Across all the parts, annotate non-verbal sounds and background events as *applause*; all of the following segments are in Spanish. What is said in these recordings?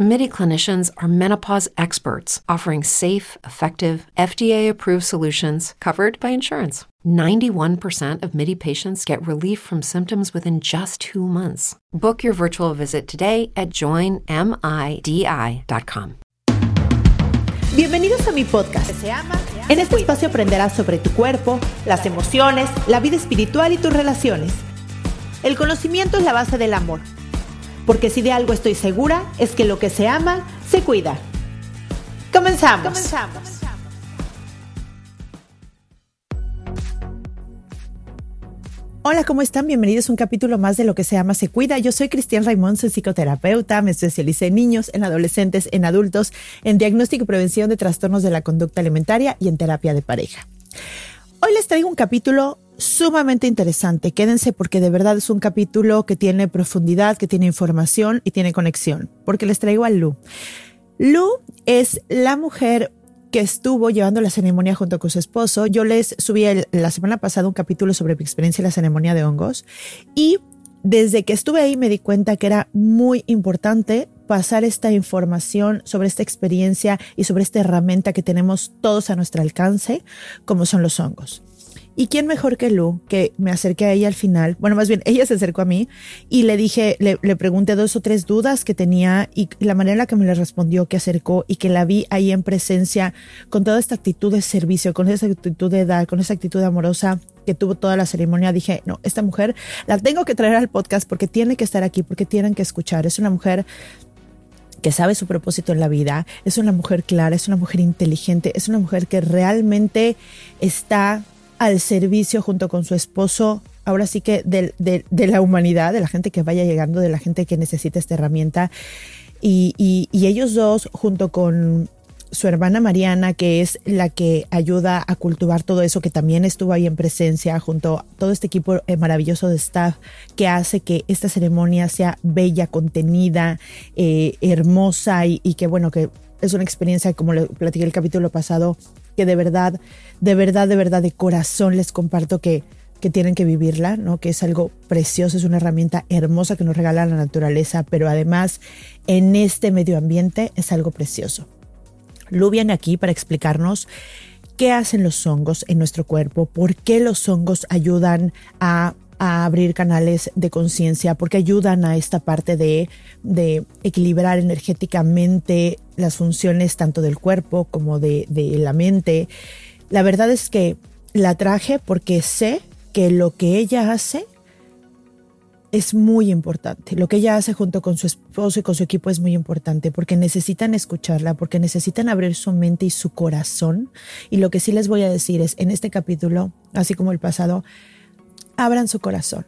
MIDI clinicians are menopause experts offering safe, effective, FDA approved solutions covered by insurance. 91% of MIDI patients get relief from symptoms within just two months. Book your virtual visit today at joinmidi.com. Bienvenidos a mi podcast. En este espacio aprenderás sobre tu cuerpo, las emociones, la vida espiritual y tus relaciones. El conocimiento es la base del amor. Porque si de algo estoy segura, es que lo que se ama, se cuida. Comenzamos. Comenzamos. Hola, ¿cómo están? Bienvenidos a un capítulo más de Lo que se llama Se Cuida. Yo soy Cristian Raimond, soy psicoterapeuta, me especialicé en niños, en adolescentes, en adultos, en diagnóstico y prevención de trastornos de la conducta alimentaria y en terapia de pareja. Hoy les traigo un capítulo sumamente interesante. Quédense porque de verdad es un capítulo que tiene profundidad, que tiene información y tiene conexión, porque les traigo a Lu. Lu es la mujer que estuvo llevando la ceremonia junto con su esposo. Yo les subí la semana pasada un capítulo sobre mi experiencia en la ceremonia de hongos y desde que estuve ahí me di cuenta que era muy importante pasar esta información sobre esta experiencia y sobre esta herramienta que tenemos todos a nuestro alcance, como son los hongos. ¿Y quién mejor que Lu? Que me acerqué a ella al final. Bueno, más bien, ella se acercó a mí y le dije, le, pregunté dos o tres dudas que tenía y la manera en la que me le respondió, que acercó y que la vi ahí en presencia con toda esta actitud de servicio, con esa actitud de dar, con esa actitud amorosa que tuvo toda la ceremonia, dije, no, esta mujer la tengo que traer al podcast porque tiene que estar aquí, porque tienen que escuchar. Es una mujer que sabe su propósito en la vida, es una mujer clara, es una mujer inteligente, es una mujer que realmente está al servicio junto con su esposo, ahora sí que de, de, la humanidad, de la gente que vaya llegando, de la gente que necesita esta herramienta. Y, y, ellos dos, junto con su hermana Mariana, que es la que ayuda a cultivar todo eso, que también estuvo ahí en presencia, junto a todo este equipo eh, maravilloso de staff, que hace que esta ceremonia sea bella, contenida, eh, hermosa y, y, que bueno, que es una experiencia, como le platiqué el capítulo pasado, que de verdad, de verdad, de verdad, de corazón les comparto que, que tienen que vivirla, ¿no? Que es algo precioso, es una herramienta hermosa que nos regala la naturaleza, pero además en este medio ambiente es algo precioso. Lu viene aquí para explicarnos qué hacen los hongos en nuestro cuerpo, por qué los hongos ayudan a a abrir canales de conciencia porque ayudan a esta parte de, de, equilibrar energéticamente las funciones tanto del cuerpo como de, de la mente. La verdad es que la traje porque sé que lo que ella hace es muy importante. Lo que ella hace junto con su esposo y con su equipo es muy importante porque necesitan escucharla, porque necesitan abrir su mente y su corazón. Y lo que sí les voy a decir es, en este capítulo, así como el pasado, abran su corazón.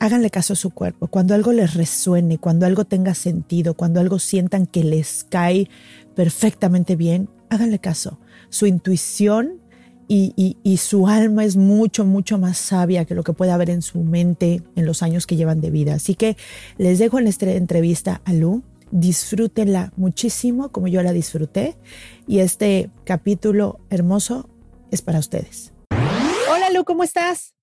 Háganle caso a su cuerpo. Cuando algo les resuene, cuando algo tenga sentido, cuando algo sientan que les cae perfectamente bien, háganle caso. Su intuición y, su alma es mucho, mucho más sabia que lo que puede haber en su mente en los años que llevan de vida. Así que les dejo en esta entrevista a Lu. Disfrútenla muchísimo como yo la disfruté. Y este capítulo hermoso es para ustedes. Hola Lu, ¿cómo estás?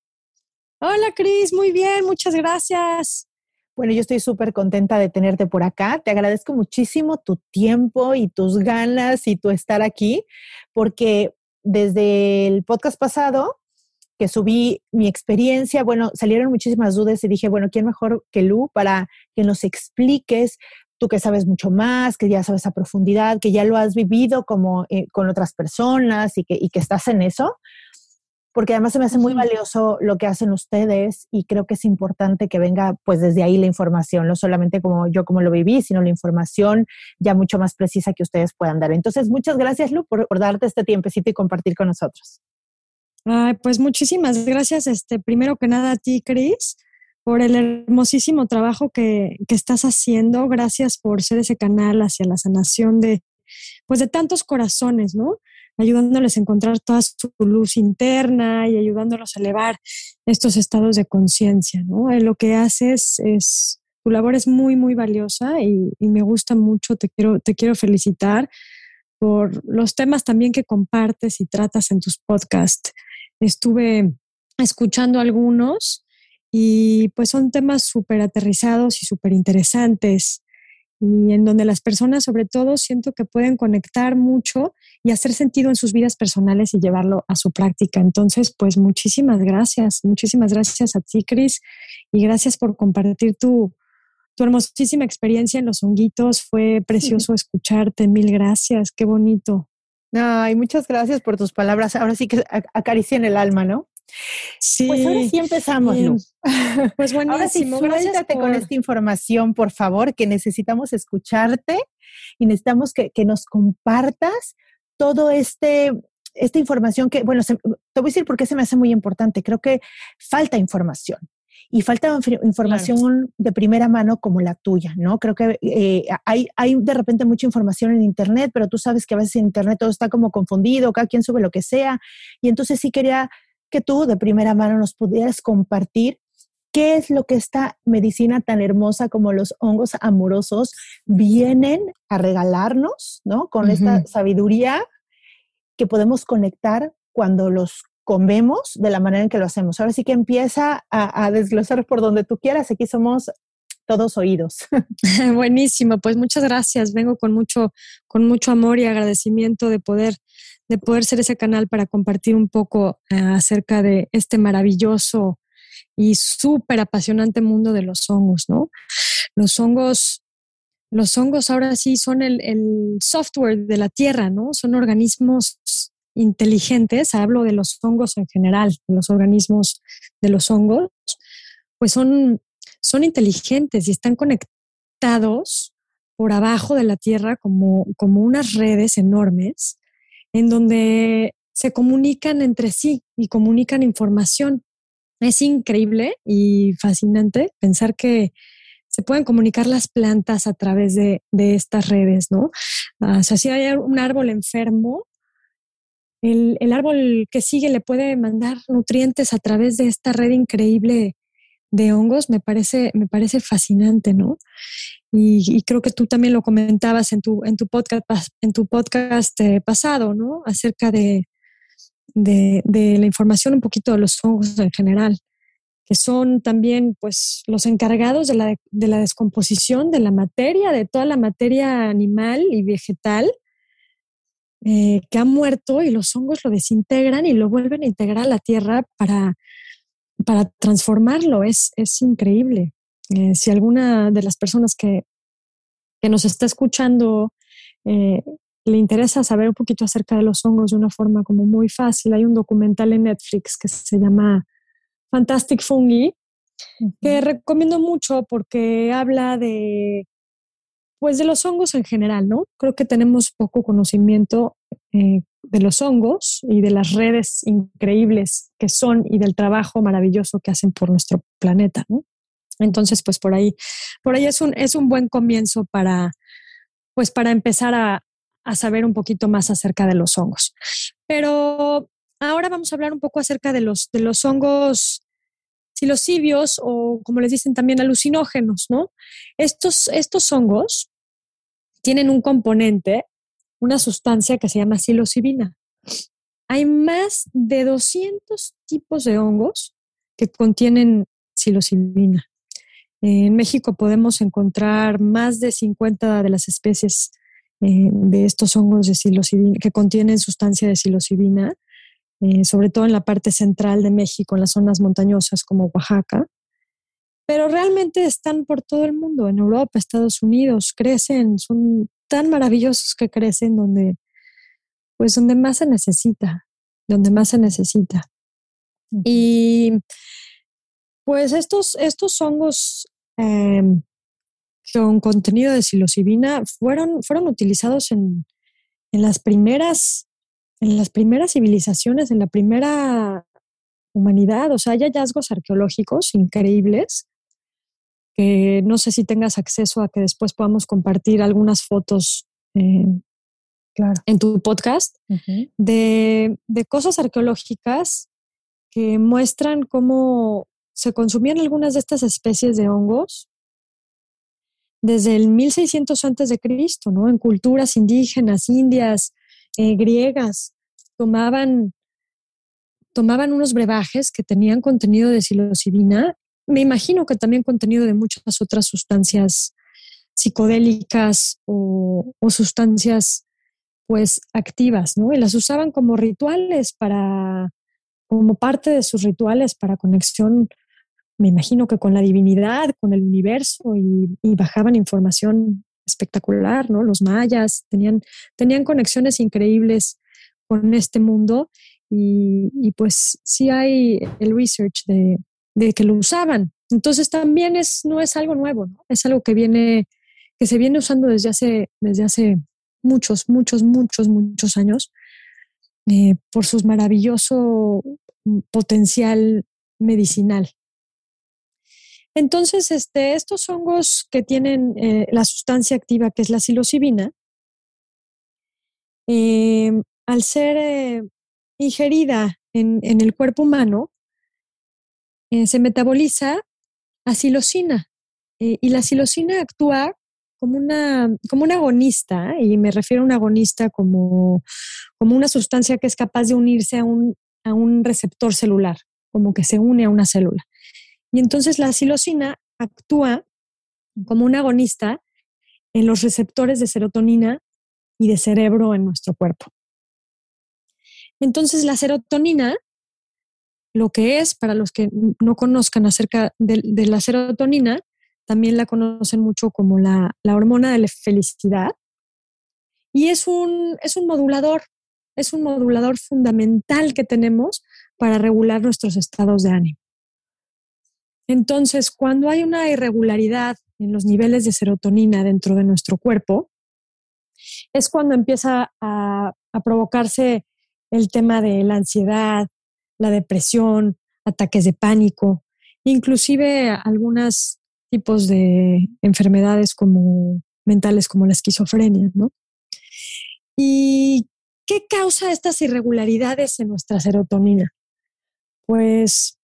Hola Cris, muy bien, muchas gracias. Bueno, yo estoy súper contenta de tenerte por acá. Te agradezco muchísimo tu tiempo y tus ganas y tu estar aquí, porque desde el podcast pasado que subí mi experiencia, bueno, salieron muchísimas dudas y dije, bueno, ¿quién mejor que Lu para que nos expliques tú que sabes mucho más, que ya sabes a profundidad, que ya lo has vivido como eh, con otras personas y que, y que estás en eso? Porque además se me hace muy valioso lo que hacen ustedes y creo que es importante que venga pues desde ahí la información, no solamente como yo como lo viví, sino la información ya mucho más precisa que ustedes puedan dar. Entonces, muchas gracias Lu por, darte este tiempecito y compartir con nosotros. Ay, pues muchísimas gracias, este, primero que nada a ti, Cris, por el hermosísimo trabajo que, que estás haciendo. Gracias por ser ese canal hacia la sanación de, pues de tantos corazones, ¿no? Ayudándoles a encontrar toda su luz interna y ayudándolos a elevar estos estados de conciencia, ¿no? Eh, lo que haces es Tu labor es muy, muy valiosa y, me gusta mucho. Te quiero, te quiero felicitar por los temas también que compartes y tratas en tus podcasts. Estuve escuchando algunos y pues son temas súper aterrizados y súper interesantes y en donde las personas sobre todo siento que pueden conectar mucho y hacer sentido en sus vidas personales y llevarlo a su práctica. Entonces, pues muchísimas gracias, muchísimas gracias a ti, Cris, y gracias por compartir tu, tu hermosísima experiencia en los honguitos. Fue precioso escucharte, mil gracias, qué bonito. Ay, muchas gracias por tus palabras. Ahora sí que acarician el alma, ¿no? Sí. Pues ahora sí empezamos, *laughs* Pues buenísimo. Ahora sí, suéltate con esta información, por favor, que necesitamos escucharte y necesitamos que, que nos compartas todo este esta información que, bueno, te voy a decir por qué se me hace muy importante. Creo que falta información y falta información de primera mano como la tuya, ¿no? Creo que eh, hay, hay de repente mucha información en Internet, pero tú sabes que a veces en Internet todo está como confundido, cada quien sube lo que sea. Y entonces sí quería que tú de primera mano nos pudieras compartir qué es lo que esta medicina tan hermosa como los hongos amorosos vienen a regalarnos, ¿no? Con esta sabiduría que podemos conectar cuando los comemos de la manera en que lo hacemos. Ahora sí que empieza a, a desglosar por donde tú quieras. Aquí somos todos oídos. *laughs* *laughs* Buenísimo, pues muchas gracias. Vengo con mucho, con mucho amor y agradecimiento de poder, de poder ser ese canal para compartir un poco eh, acerca de este maravilloso y súper apasionante mundo de los hongos, ¿no? Los hongos, los hongos ahora sí son el, el software de la tierra, ¿no? Son organismos inteligentes, hablo de los hongos en general, de los organismos de los hongos, pues son son inteligentes y están conectados por abajo de la Tierra como, como unas redes enormes en donde se comunican entre sí y comunican información. Es increíble y fascinante pensar que se pueden comunicar las plantas a través de, estas redes, ¿no? Ah, o sea, si hay un árbol enfermo, el, el, árbol que sigue le puede mandar nutrientes a través de esta red increíble de hongos me parece, me parece fascinante, ¿no? Y, creo que tú también lo comentabas en tu, en tu podcast, en tu podcast eh, pasado, ¿no? Acerca de, de, la información un poquito de los hongos en general, que son también pues los encargados de la, de la descomposición de la materia, de toda la materia animal y vegetal, eh, que ha muerto y los hongos lo desintegran y lo vuelven a integrar a la tierra para para transformarlo. Es, es increíble. Eh, si alguna de las personas que, que nos está escuchando eh, le interesa saber un poquito acerca de los hongos de una forma como muy fácil, hay un documental en Netflix que se llama Fantastic Fungi, que recomiendo mucho porque habla de pues de los hongos en general, ¿no? Creo que tenemos poco conocimiento eh, de los hongos y de las redes increíbles que son y del trabajo maravilloso que hacen por nuestro planeta, ¿no? Entonces, pues por ahí, por ahí es un, es un buen comienzo para, pues para empezar a, a saber un poquito más acerca de los hongos. Pero ahora vamos a hablar un poco acerca de los, de los hongos psilocibios o como les dicen también alucinógenos, ¿no? Estos, estos hongos tienen un componente una sustancia que se llama psilocibina. Hay más de 200 tipos de hongos que contienen psilocibina. En México podemos encontrar más de 50 de las especies eh, de estos hongos de psilocibina que contienen sustancia de psilocibina, eh, sobre todo en la parte central de México, en las zonas montañosas como Oaxaca. Pero realmente están por todo el mundo, en Europa, Estados Unidos, crecen, son tan maravillosos que crecen donde, pues donde más se necesita, donde más se necesita. Y pues estos, estos hongos em, con contenido de psilocibina fueron, fueron utilizados en, en, las primeras, en las primeras civilizaciones, en la primera humanidad. O sea, hay hallazgos arqueológicos increíbles que no sé si tengas acceso a que después podamos compartir algunas fotos eh, en tu podcast de, cosas arqueológicas que muestran cómo se consumían algunas de estas especies de hongos desde el 1600 antes de Cristo, ¿no? En culturas indígenas, indias, eh, griegas, tomaban, tomaban unos brebajes que tenían contenido de psilocibina, me imagino que también contenido de muchas otras sustancias psicodélicas o, sustancias pues activas, ¿no? Y las usaban como rituales para, como parte de sus rituales para conexión, me imagino que con la divinidad, con el universo y, bajaban información espectacular, ¿no? Los mayas tenían, tenían conexiones increíbles con este mundo y, y pues sí hay el research de, de, que lo usaban. Entonces también es, no es algo nuevo. Es algo que viene, que se viene usando desde hace, desde hace muchos, muchos, muchos, muchos años eh, por su maravilloso potencial medicinal. Entonces, este, estos hongos que tienen eh, la sustancia activa, que es la psilocibina, em, al ser eh, ingerida en, en, el cuerpo humano, se metaboliza a psilocina. y la psilocina actúa como una, como agonista, y me refiero a un agonista como, como una sustancia que es capaz de unirse a un, a un receptor celular, como que se une a una célula. Y entonces la psilocina actúa como un agonista en los receptores de serotonina y de cerebro en nuestro cuerpo. Entonces la serotonina, lo que es, para los que no conozcan acerca de, la serotonina, también la conocen mucho como la, hormona de la felicidad. Y es un, es un modulador, es un modulador fundamental que tenemos para regular nuestros estados de ánimo. Entonces, cuando hay una irregularidad en los niveles de serotonina dentro de nuestro cuerpo, es cuando empieza a, a provocarse el tema de la ansiedad, la depresión, ataques de pánico, inclusive algunas tipos de enfermedades como mentales como la esquizofrenia, ¿no? ¿Y qué causa estas irregularidades en nuestra serotonina? Pues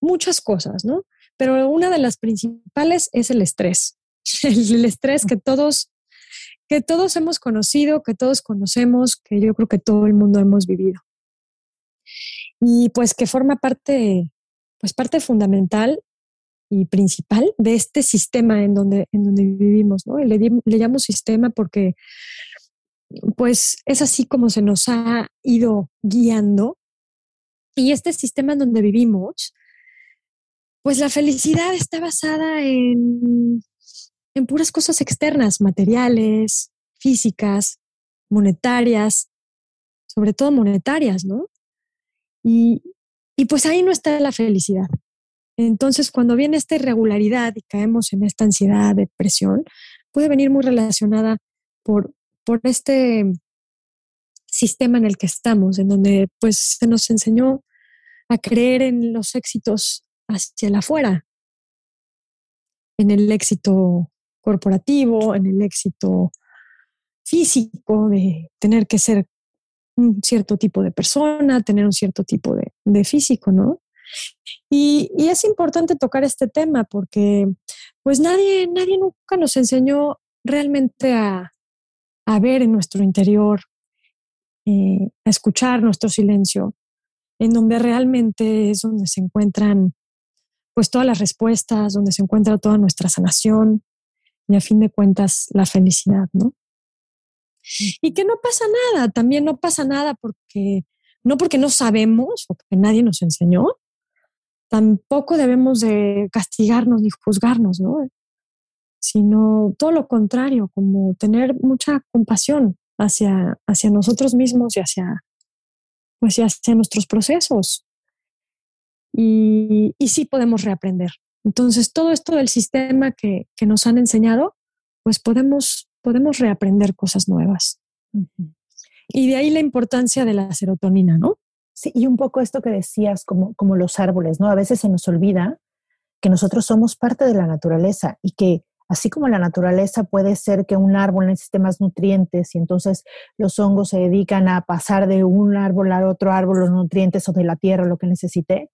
muchas cosas, ¿no? Pero una de las principales es el estrés. *laughs* El, estrés que todos que todos hemos conocido, que todos conocemos, que yo creo que todo el mundo hemos vivido. Y pues que forma parte, pues parte fundamental y principal de este sistema en donde, en donde vivimos, ¿no? le, le llamo sistema porque pues es así como se nos ha ido guiando. Y este sistema en donde vivimos, pues la felicidad está basada en, en puras cosas externas, materiales, físicas, monetarias, sobre todo monetarias, ¿no? Y, y pues ahí no está la felicidad. Entonces, cuando viene esta irregularidad y caemos en esta ansiedad, depresión, puede venir muy relacionada por, por este sistema en el que estamos, en donde pues se nos enseñó a creer en los éxitos hacia el afuera, en el éxito corporativo, en el éxito físico, de tener que ser un cierto tipo de persona, tener un cierto tipo de, físico, ¿no? Y, es importante tocar este tema porque pues nadie, nadie nunca nos enseñó realmente a, ver en nuestro interior, eh, a escuchar nuestro silencio, en donde realmente es donde se encuentran pues todas las respuestas, donde se encuentra toda nuestra sanación y a fin de cuentas la felicidad, ¿no? Y que no pasa nada, también no pasa nada porque no porque no sabemos o porque nadie nos enseñó, tampoco debemos de castigarnos ni juzgarnos, ¿no? Sino todo lo contrario, como tener mucha compasión hacia, hacia nosotros mismos y hacia, pues, hacia nuestros procesos. Y, y sí podemos reaprender. Entonces, todo esto del sistema que, que nos han enseñado, pues podemos, podemos reaprender cosas nuevas. Y de ahí la importancia de la serotonina, ¿no? Sí, y un poco esto que decías, como, como los árboles, ¿no? A veces se nos olvida que nosotros somos parte de la naturaleza y que así como la naturaleza puede ser que un árbol necesite más nutrientes y entonces los hongos se dedican a pasar de un árbol a otro árbol los nutrientes o de la tierra lo que necesite,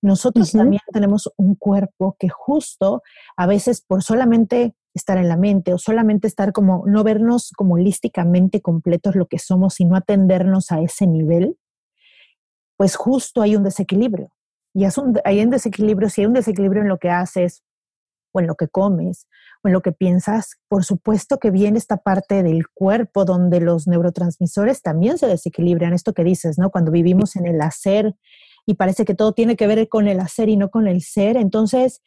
nosotros también tenemos un cuerpo que justo a veces por solamente estar en la mente o solamente estar como, no vernos como holísticamente completos lo que somos, sino atendernos a ese nivel, pues justo hay un desequilibrio. Y es un, hay un desequilibrio, si hay un desequilibrio en lo que haces o en lo que comes o en lo que piensas, por supuesto que viene esta parte del cuerpo donde los neurotransmisores también se desequilibran. Esto que dices, ¿no? Cuando vivimos en el hacer y parece que todo tiene que ver con el hacer y no con el ser, entonces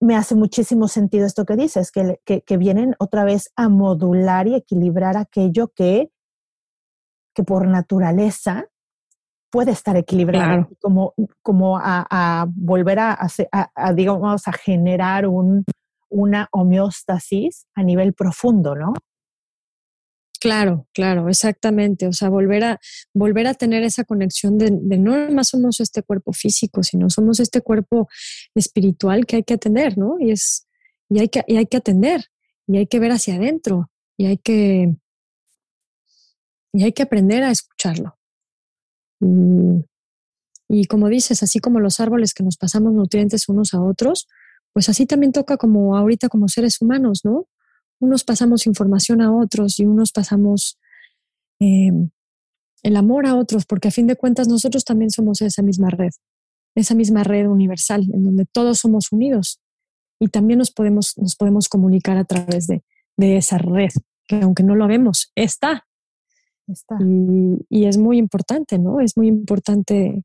me hace muchísimo sentido esto que dices, que, que, vienen otra vez a modular y equilibrar aquello que, que por naturaleza puede estar equilibrado, como, como a, volver a, a, digamos, a generar un, una homeostasis a nivel profundo, ¿no? Claro, claro, exactamente. O sea, volver a, volver a tener esa conexión de, no más somos este cuerpo físico, sino somos este cuerpo espiritual que hay que atender, ¿no? Y es, y hay que, y hay que atender, y hay que ver hacia adentro, y hay que, y hay que aprender a escucharlo. Y, y como dices, así como los árboles que nos pasamos nutrientes unos a otros, pues así también toca como ahorita como seres humanos, ¿no? Unos pasamos información a otros y unos pasamos em, el amor a otros, porque a fin de cuentas nosotros también somos esa misma red, esa misma red universal en donde todos somos unidos y también nos podemos, nos podemos comunicar a través de, esa red, que aunque no lo vemos, está. Está. Y, es muy importante, ¿no? Es muy importante,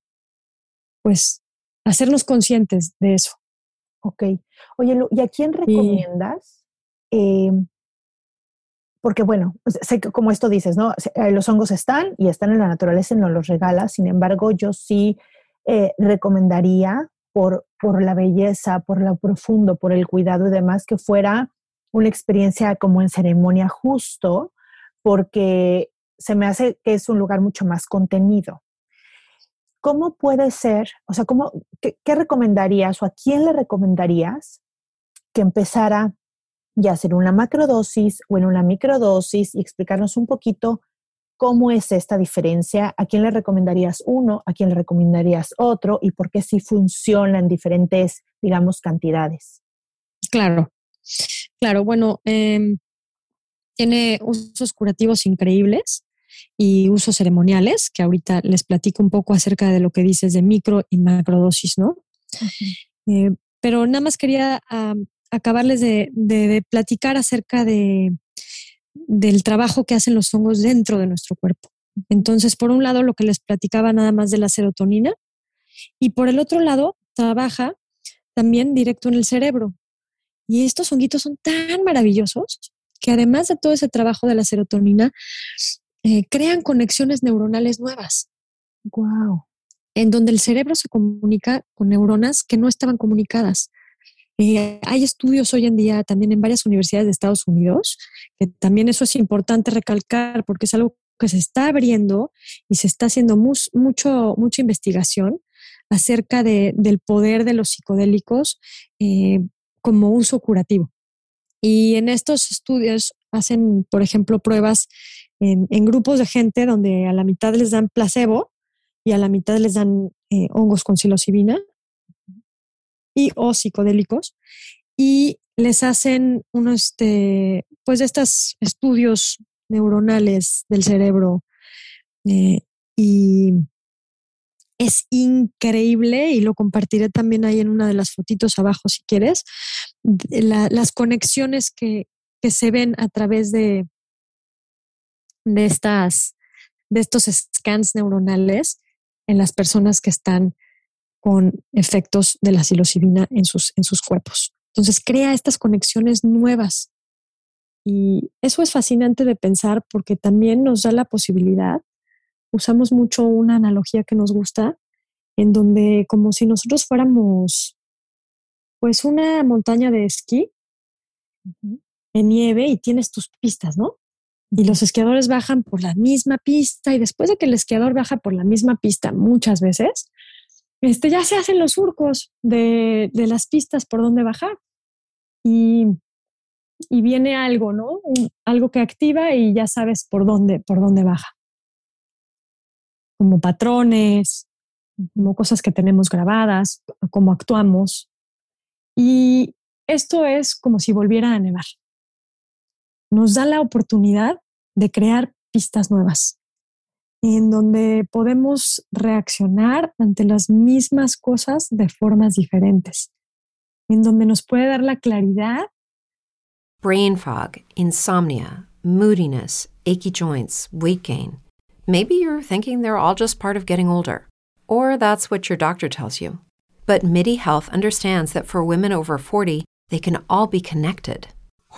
pues, hacernos conscientes de eso. Ok. Oye, ¿y a quién recomiendas eh, porque bueno, sé que como esto dices, ¿no? Eh, los hongos están y están en la naturaleza y nos los regala, sin embargo, yo sí eh, recomendaría por, por la belleza, por lo profundo, por el cuidado y demás, que fuera una experiencia como en ceremonia justo, porque se me hace que es un lugar mucho más contenido. ¿Cómo puede ser, o sea, cómo, qué recomendarías o a quién le recomendarías que empezara ya sea en una macrodosis o en una microdosis y explicarnos un poquito cómo es esta diferencia, a quién le recomendarías uno, a quién le recomendarías otro y por qué sí funciona en diferentes, digamos, cantidades. Claro, claro, bueno, em, tiene usos curativos increíbles y usos ceremoniales, que ahorita les platico un poco acerca de lo que dices de micro y macrodosis, ¿no? Eh, pero nada más quería acabarles de, platicar acerca de, del trabajo que hacen los hongos dentro de nuestro cuerpo. Entonces, por un lado, lo que les platicaba nada más de la serotonina, y por el otro lado, trabaja también directo en el cerebro. Y estos honguitos son tan maravillosos que además de todo ese trabajo de la serotonina, eh, crean conexiones neuronales nuevas. Wow. En donde el cerebro se comunica con neuronas que no estaban comunicadas. Eh, hay estudios hoy en día también en varias universidades de Estados Unidos, que también eso es importante recalcar porque es algo que se está abriendo y se está haciendo mucho, mucha investigación acerca del poder de los psicodélicos eh, como uso curativo. Y en estos estudios hacen, por ejemplo, pruebas en, grupos de gente donde a la mitad les dan placebo y a la mitad les dan eh, hongos con psilocibina y o psicodélicos y les hacen unos, este, pues estos estudios neuronales del cerebro eh, y es increíble y lo compartiré también ahí en una de las fotitos abajo si quieres, las conexiones que, que, se ven a través de, de, estas, de estos scans neuronales en las personas que están con efectos de la psilocibina en sus, en sus cuerpos. Entonces crea estas conexiones nuevas. Y eso es fascinante de pensar porque también nos da la posibilidad, usamos mucho una analogía que nos gusta, en donde como si nosotros fuéramos pues una montaña de esquí en nieve y tienes tus pistas, ¿no? Y los esquiadores bajan por la misma pista y después de que el esquiador baja por la misma pista muchas veces, este, ya se hacen los surcos de, las pistas por donde bajar. Y, viene algo, ¿no? algo que activa y ya sabes por dónde, por dónde baja. Como patrones, como cosas que tenemos grabadas, cómo actuamos. Y esto es como si volviera a nevar. Nos da la oportunidad de crear pistas nuevas, en donde podemos reaccionar ante las mismas cosas de formas diferentes, en donde nos puede dar la claridad. Brain fog, insomnia, moodiness, achy joints, weight gain. Maybe you're thinking they're all just part of getting older, or that's what your doctor tells you. But MIDI Health understands that for women over 40, they can all be connected.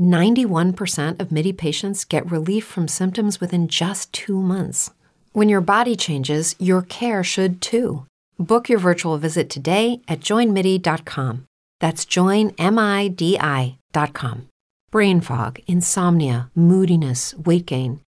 91% of MIDI patients get relief from symptoms within just two months. When your body changes, your care should too. Book your virtual visit today at joinmidi.com. That's joinmidi.com. Brain fog, insomnia, moodiness, weight gain.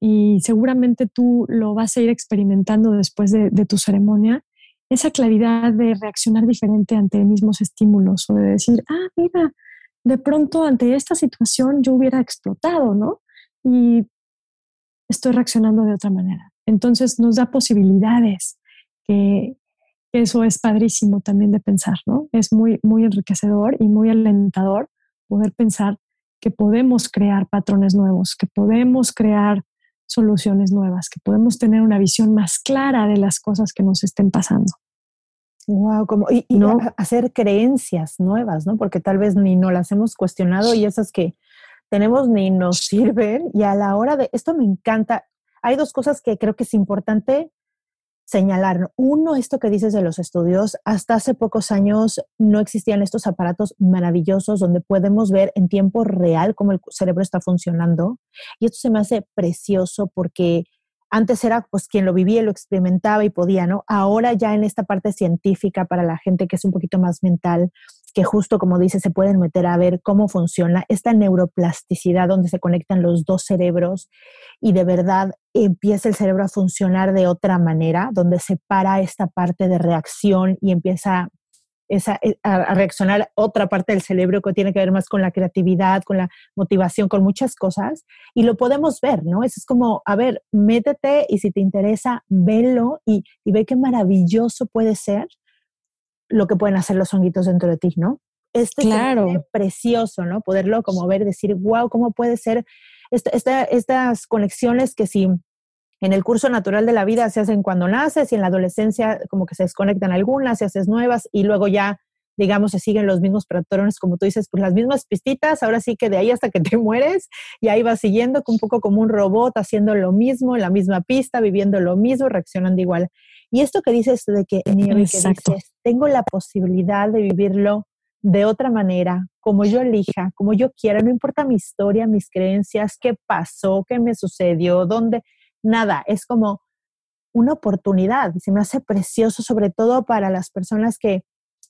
Y seguramente tú lo vas a ir experimentando después de, tu ceremonia. Esa claridad de reaccionar diferente ante mismos estímulos o de decir, ah, mira, de pronto ante esta situación yo hubiera explotado, ¿no? Y estoy reaccionando de otra manera. Entonces nos da posibilidades que, eso es padrísimo también de pensar, ¿no? Es muy, muy enriquecedor y muy alentador poder pensar que podemos crear patrones nuevos, que podemos crear soluciones nuevas, que podemos tener una visión más clara de las cosas que nos estén pasando. Wow, como, y, no hacer creencias nuevas, ¿no? Porque tal vez ni no las hemos cuestionado y esas que tenemos ni nos sirven. Y a la hora de, esto me encanta, hay dos cosas que creo que es importante señalar. Uno, esto que dices de los estudios, hasta hace pocos años no existían estos aparatos maravillosos donde podemos ver en tiempo real cómo el cerebro está funcionando. Y esto se me hace precioso porque antes era pues quien lo vivía, lo experimentaba y podía, ¿no? Ahora ya en esta parte científica para la gente que es un poquito más mental, que justo como dice, se pueden meter a ver cómo funciona esta neuroplasticidad donde se conectan los dos cerebros y de verdad empieza el cerebro a funcionar de otra manera, donde separa esta parte de reacción y empieza eh, a, reaccionar otra parte del cerebro que tiene que ver más con la creatividad, con la motivación, con muchas cosas. Y lo podemos ver, ¿no? Eso es como, a ver, métete y si te interesa, velo y, y ve qué maravilloso puede ser lo que pueden hacer los honguitos dentro de ti, ¿no? Este claro. es precioso, ¿no? Poderlo como ver, decir, wow, ¿cómo puede ser estas conexiones que si en el curso natural de la vida se hacen cuando naces y en la adolescencia como que se desconectan algunas, se haces nuevas y luego ya, digamos, se siguen los mismos patrones, como tú dices, pues las mismas pistitas, ahora sí que de ahí hasta que te *laughs* mueres y ahí vas siguiendo un poco como un robot haciendo lo mismo, en la misma pista, viviendo lo mismo, reaccionando igual. Y esto que dices de que, que dices, tengo la posibilidad de vivirlo de otra manera, como yo elija, como yo quiera, no importa mi historia, mis creencias, qué pasó, qué me sucedió, dónde, nada, es como una oportunidad. Se me hace precioso, sobre todo para las personas que,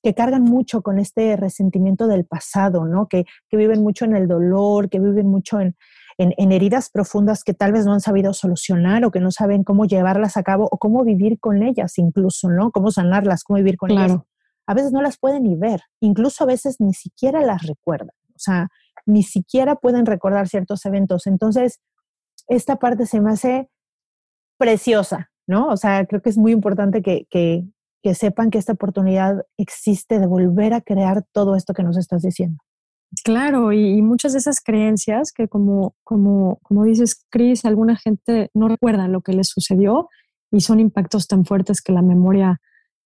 que cargan mucho con este resentimiento del pasado, ¿no? Que, que viven mucho en el dolor, que viven mucho en, en, heridas profundas que tal vez no han sabido solucionar o que no saben cómo llevarlas a cabo o cómo vivir con ellas incluso, ¿no? Cómo sanarlas, cómo vivir con ellas. A veces no las pueden ni ver, incluso a veces ni siquiera las recuerdan, o sea, ni siquiera pueden recordar ciertos eventos. Entonces, esta parte se me hace preciosa, ¿no? O sea, creo que es muy importante que, que, sepan que esta oportunidad existe de volver a crear todo esto que nos estás diciendo. Claro, y, muchas de esas creencias que como, como, como dices, Cris, alguna gente no recuerda lo que les sucedió y son impactos tan fuertes que la memoria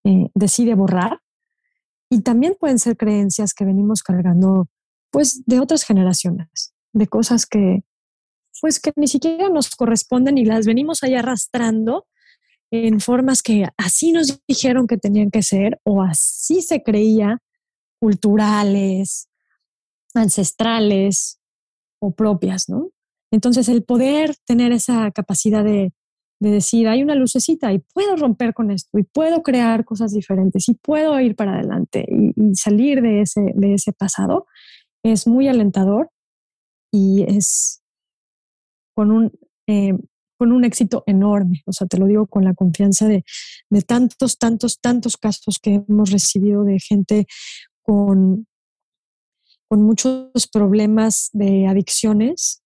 eh, decide borrar. Y también pueden ser creencias que venimos cargando pues de otras generaciones, de cosas que, pues que ni siquiera nos corresponden y las venimos ahí arrastrando en formas que así nos dijeron que tenían que ser o así se creía, culturales, ancestrales o propias, ¿no? Entonces el poder tener esa capacidad de, decir, hay una lucecita y puedo romper con esto y puedo crear cosas diferentes y puedo ir para adelante y, salir de ese, de ese pasado, es muy alentador y es con un, eh, con un éxito enorme. O sea, te lo digo con la confianza de, de tantos, tantos, tantos casos que hemos recibido de gente con, con muchos problemas de adicciones,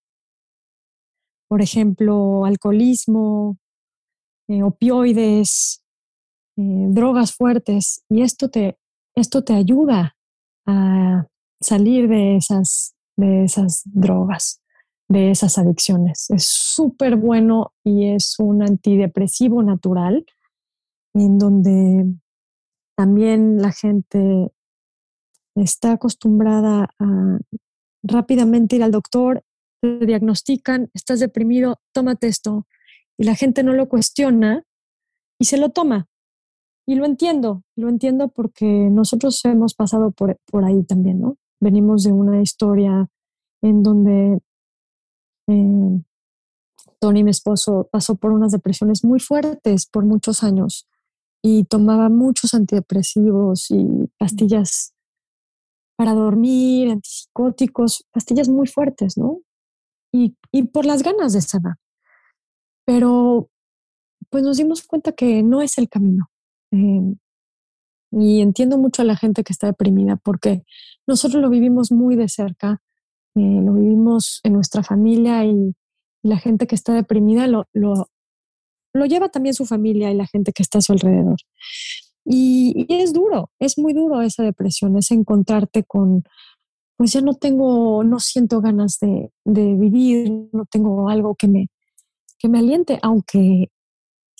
por ejemplo, alcoholismo, eh, opioides, eh, drogas fuertes, y esto te, esto te ayuda a salir de esas, de esas drogas de esas adicciones. Es súper bueno y es un antidepresivo natural en donde también la gente está acostumbrada a rápidamente ir al doctor, te diagnostican, estás deprimido, tómate esto. Y la gente no lo cuestiona y se lo toma. Y lo entiendo, lo entiendo porque nosotros hemos pasado por, por ahí también, ¿no? Venimos de una historia en donde eh, Tony, mi esposo, pasó por unas depresiones muy fuertes por muchos años y tomaba muchos antidepresivos y pastillas para dormir, antipsicóticos, pastillas muy fuertes, ¿no? Y, por las ganas de sanar. Pero pues nos dimos cuenta que no es el camino. Eh, y entiendo mucho a la gente que está deprimida porque nosotros lo vivimos muy de cerca eh, lo vivimos en nuestra familia y, la gente que está deprimida lo, lo, lleva también su familia y la gente que está a su alrededor. Y, es duro, es muy duro esa depresión, es encontrarte con, pues ya no tengo, no siento ganas de, vivir, no tengo algo que me, que me aliente, aunque,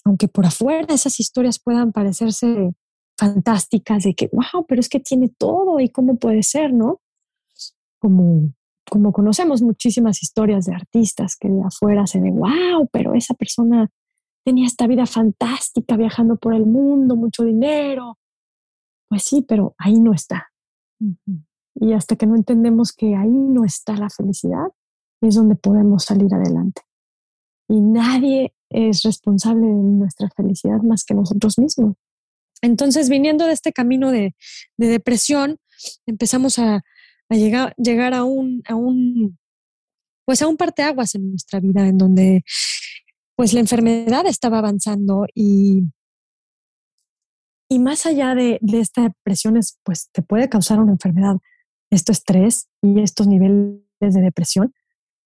aunque por afuera esas historias puedan parecerse fantásticas de que, wow, pero es que tiene todo y cómo puede ser, ¿no? Como, como conocemos muchísimas historias de artistas que de afuera se ve, wow, pero esa persona tenía esta vida fantástica viajando por el mundo, mucho dinero. Pues sí, pero ahí no está. Y hasta que no entendemos que ahí no está la felicidad, es donde podemos salir adelante. Y nadie es responsable de nuestra felicidad más que nosotros mismos. Entonces, viniendo de este camino de, de depresión, empezamos a, a llegar, llegar a un, a un, pues a un parteaguas en nuestra vida en donde pues la enfermedad estaba avanzando y, y más allá de, de esta depresión, pues te puede causar una enfermedad. Esto estrés y estos niveles de depresión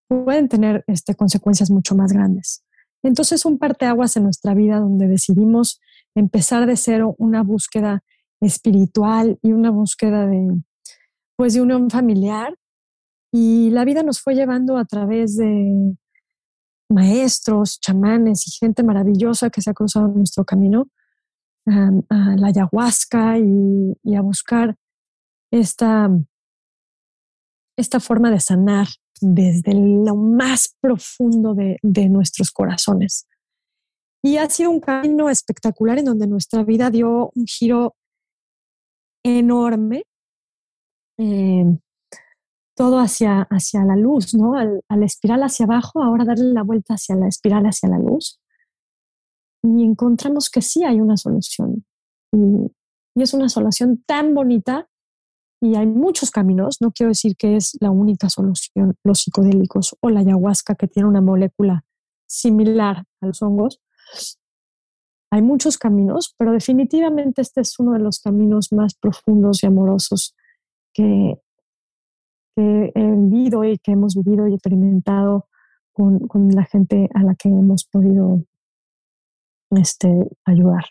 pueden tener este, consecuencias mucho más grandes. Entonces, un parteaguas en nuestra vida donde decidimos empezar de cero una búsqueda espiritual y una búsqueda de, pues de unión familiar y la vida nos fue llevando a través de maestros, chamanes y gente maravillosa que se ha cruzado en nuestro camino a la ayahuasca y, a buscar esta, esta forma de sanar desde lo más profundo de, de nuestros corazones. Y ha sido un camino espectacular en donde nuestra vida dio un giro enorme eh, todo hacia, hacia la luz, ¿no? Al, la espiral hacia abajo, ahora darle la vuelta hacia la espiral hacia la luz. Y encontramos que sí hay una solución. Y, es una solución tan bonita y hay muchos caminos. No quiero decir que es la única solución, los psicodélicos o la ayahuasca que tiene una molécula similar a los hongos. Hay muchos caminos, pero definitivamente este es uno de los caminos más profundos y amorosos que, he vivido y que hemos vivido y experimentado con, la gente a la que hemos podido este, ayudar.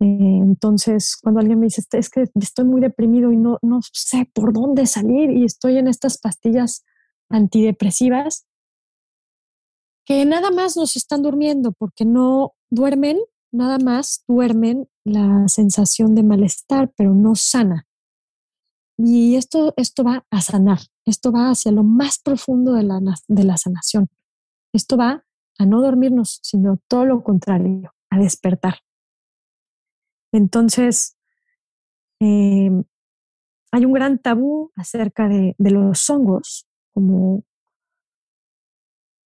Eh, entonces, cuando alguien me dice, es que estoy muy deprimido y no, no sé por dónde salir y estoy en estas pastillas antidepresivas, que nada más nos están durmiendo porque no duermen, nada más duermen la sensación de malestar, pero no sana. Y esto, esto va a sanar, esto va hacia lo más profundo de la, de la sanación. Esto va a no dormirnos, sino todo lo contrario, a despertar. Entonces, em, hay un gran tabú acerca de, de, los hongos, como,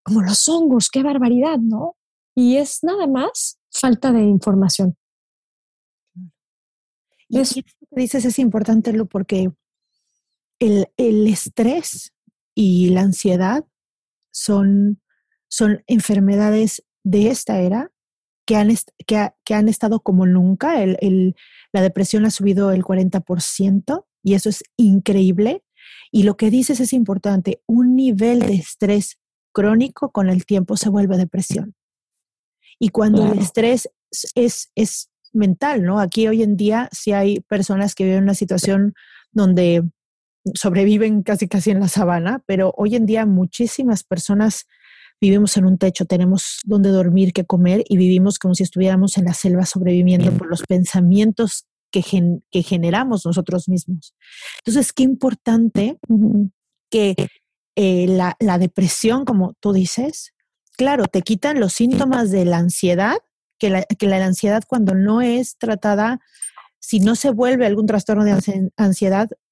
como los hongos, qué barbaridad, ¿no? Y es nada más falta de información. Y esto que dices es importante, Lu, porque el, el, estrés y la ansiedad son, son enfermedades de esta era que han, que, que han estado como nunca. El, el, la depresión ha subido el 40% y eso es increíble. Y lo que dices es importante, un nivel de estrés crónico con el tiempo se vuelve depresión. Y cuando el estrés es, es mental, ¿no? Aquí hoy en día sí hay personas que viven una situación donde sobreviven casi casi en la sabana, pero hoy en día muchísimas personas vivimos en un techo, tenemos donde dormir, que comer y vivimos como si estuviéramos en la selva sobreviviendo por los pensamientos que, que generamos nosotros mismos. Entonces, qué importante que eh, la, la depresión, como tú dices, claro, te quitan los síntomas de la ansiedad, que la, que la ansiedad cuando no es tratada, si no se vuelve algún trastorno de ansiedad,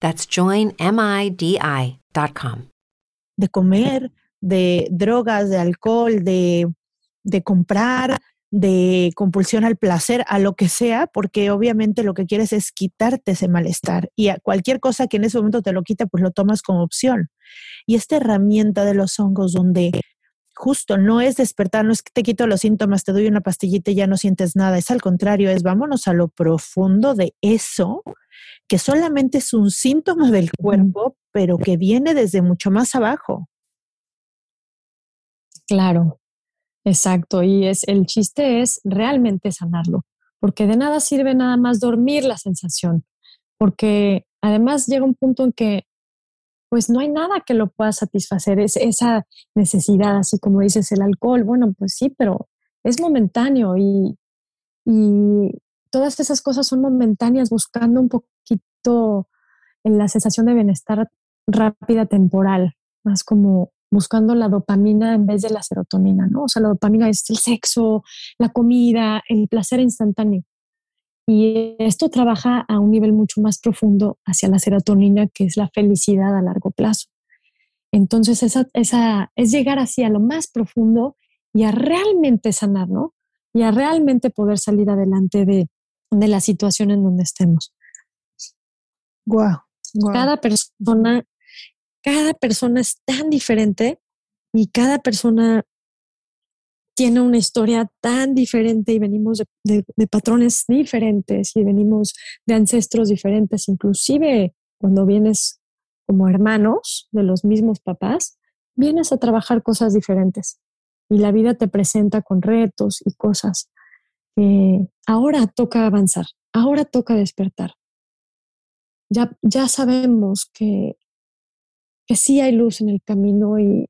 That's joinmidi.com. De comer, de drogas, de alcohol, de, de comprar, de compulsión al placer, a lo que sea, porque obviamente lo que quieres es quitarte ese malestar y a cualquier cosa que en ese momento te lo quita, pues lo tomas como opción. Y esta herramienta de los hongos donde justo no es despertar, no es que te quito los síntomas, te doy una pastillita y ya no sientes nada, es al contrario, es vámonos a lo profundo de eso, que solamente es un síntoma del cuerpo, pero que viene desde mucho más abajo. Claro, Exacto, y es el chiste es realmente sanarlo, porque de nada sirve nada más dormir la sensación, porque además llega un punto en que pues no hay nada que lo pueda satisfacer, es esa necesidad, así como dices el alcohol, bueno, pues sí, pero es momentáneo y, y todas esas cosas son momentáneas, buscando un poquito en la sensación de bienestar rápida temporal, más como buscando la dopamina en vez de la serotonina, ¿no? O sea, la dopamina es el sexo, la comida, el placer instantáneo. Y esto trabaja a un nivel mucho más profundo hacia la serotonina, que es la felicidad a largo plazo. Entonces, esa, esa es llegar hacia lo más profundo y a realmente sanar, ¿no? Y a realmente poder salir adelante de, de la situación en donde estemos. Wow, Cada persona cada persona es tan diferente y cada persona tiene una historia tan diferente y venimos de, patrones diferentes y venimos de ancestros diferentes, inclusive cuando vienes como hermanos de los mismos papás, vienes a trabajar cosas diferentes y la vida te presenta con retos y cosas ahora toca avanzar, ahora toca despertar. Ya, ya sabemos que que sí hay luz en el camino y,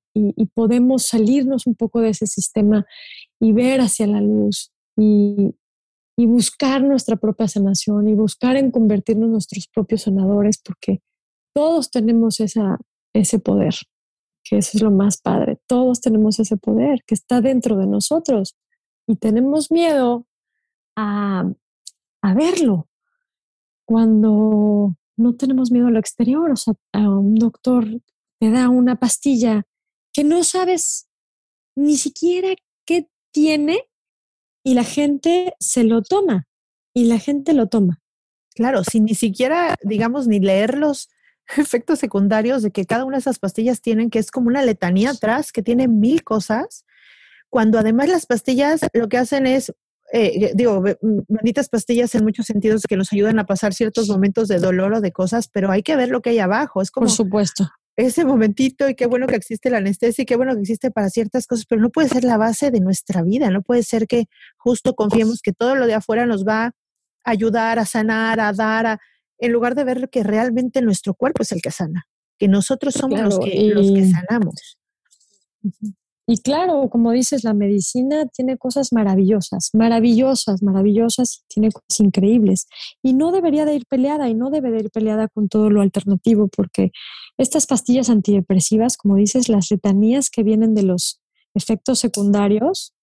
podemos salirnos un poco de ese sistema y ver hacia la luz y, buscar nuestra propia sanación y buscar en convertirnos nuestros propios sanadores porque todos tenemos esa, ese poder, que eso es lo más padre, todos tenemos ese poder que está dentro de nosotros y tenemos miedo a, a verlo. Cuando no tenemos miedo a lo exterior. O sea, a un doctor te da una pastilla que no sabes ni siquiera qué tiene y la gente se lo toma y la gente lo toma. Claro, sin ni siquiera, digamos, ni leer los *laughs* efectos secundarios de que cada una de esas pastillas tienen, que es como una letanía atrás, que tiene mil cosas, cuando además las pastillas lo que hacen es, eh, digo, benditas pastillas en muchos sentidos que nos ayudan a pasar ciertos momentos de dolor o de cosas, pero hay que ver lo que hay abajo. Es como, Por supuesto ese momentito y qué bueno que existe la anestesia y qué bueno que existe para ciertas cosas, pero no puede ser la base de nuestra vida, no puede ser que justo confiemos que todo lo de afuera nos va a ayudar a sanar, a dar, a, en lugar de ver que realmente nuestro cuerpo es el que sana, que nosotros somos los, que, los que sanamos. Y claro, como dices, la medicina tiene cosas maravillosas, maravillosas, maravillosas, tiene cosas increíbles. Y no debería de ir peleada y no debe de ir peleada con todo lo alternativo, porque estas pastillas antidepresivas, como dices, las letanías que vienen de los efectos secundarios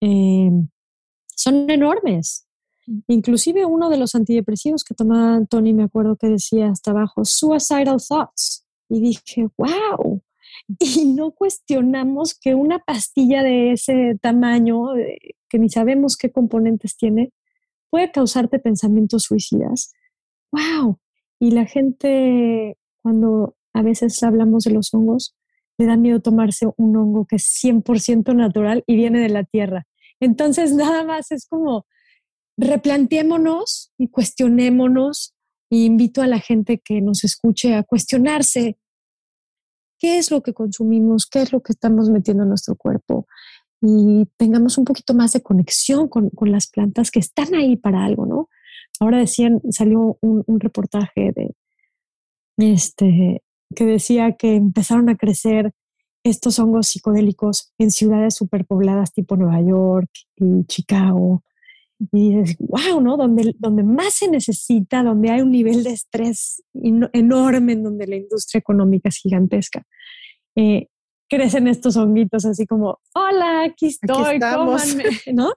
eh, son enormes. Mm. Inclusive uno de los antidepresivos que tomaba Tony, me acuerdo que decía hasta abajo, suicidal thoughts. Y dije, wow, y no cuestionamos que una pastilla de ese tamaño, que ni sabemos qué componentes tiene, puede causarte pensamientos suicidas. ¡Wow! Y la gente, cuando a veces hablamos de los hongos, le da miedo tomarse un hongo que es 100% natural y viene de la tierra. Entonces, *laughs* nada más es como replanteémonos y cuestionémonos. Y invito a la gente que nos escuche a cuestionarse qué es lo que consumimos, qué es lo que estamos metiendo en nuestro cuerpo y tengamos un poquito más de conexión con, las plantas que están ahí para algo, ¿no? Ahora decían, salió un, reportaje de este que decía que empezaron a crecer estos hongos psicodélicos en ciudades superpobladas tipo Nueva York y Chicago y es, wow, ¿no? Donde, donde más se necesita, donde hay un nivel de estrés enorme, en donde la industria económica es gigantesca. Eh, crecen estos honguitos así como, hola, aquí estoy, cómanme, *laughs* ¿no?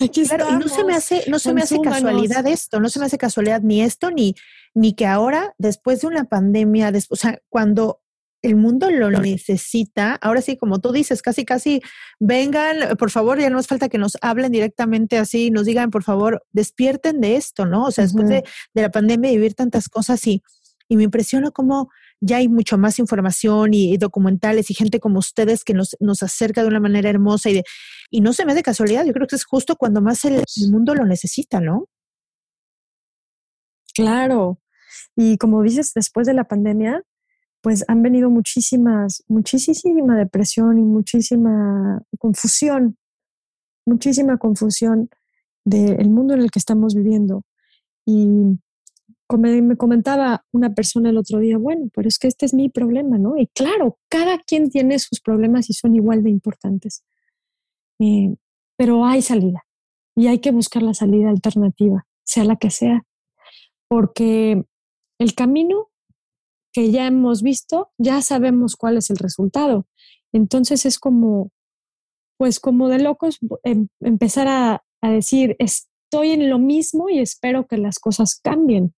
Aquí claro, y no se me hace, no se me hace casualidad esto, no se me hace casualidad ni esto, ni, ni que ahora, después de una pandemia, o sea, cuando el mundo lo necesita. Ahora sí, como tú dices, casi, casi vengan, por favor, ya no hace falta que nos hablen directamente así, nos digan, por favor, despierten de esto, ¿no? O sea, después de, la pandemia, vivir tantas cosas y, y me impresiona cómo ya hay mucho más información y, documentales y gente como ustedes que nos, nos acerca de una manera hermosa y, de, y no se me de casualidad, yo creo que es justo cuando más el mundo lo necesita, ¿no? Claro. Y como dices, después de la pandemia, pues han venido muchísimas, muchísima depresión y muchísima confusión, muchísima confusión del mundo en el que estamos viviendo. Y me comentaba una persona el otro día, bueno, pero es que este es mi problema, ¿no? Y claro, cada quien tiene sus problemas y son igual de importantes. Eh, pero hay salida y hay que buscar la salida alternativa, sea la que sea, porque el camino que ya hemos visto, ya sabemos cuál es el resultado. Entonces es como, pues como de locos em, empezar a, a decir, estoy en lo mismo y espero que las cosas cambien.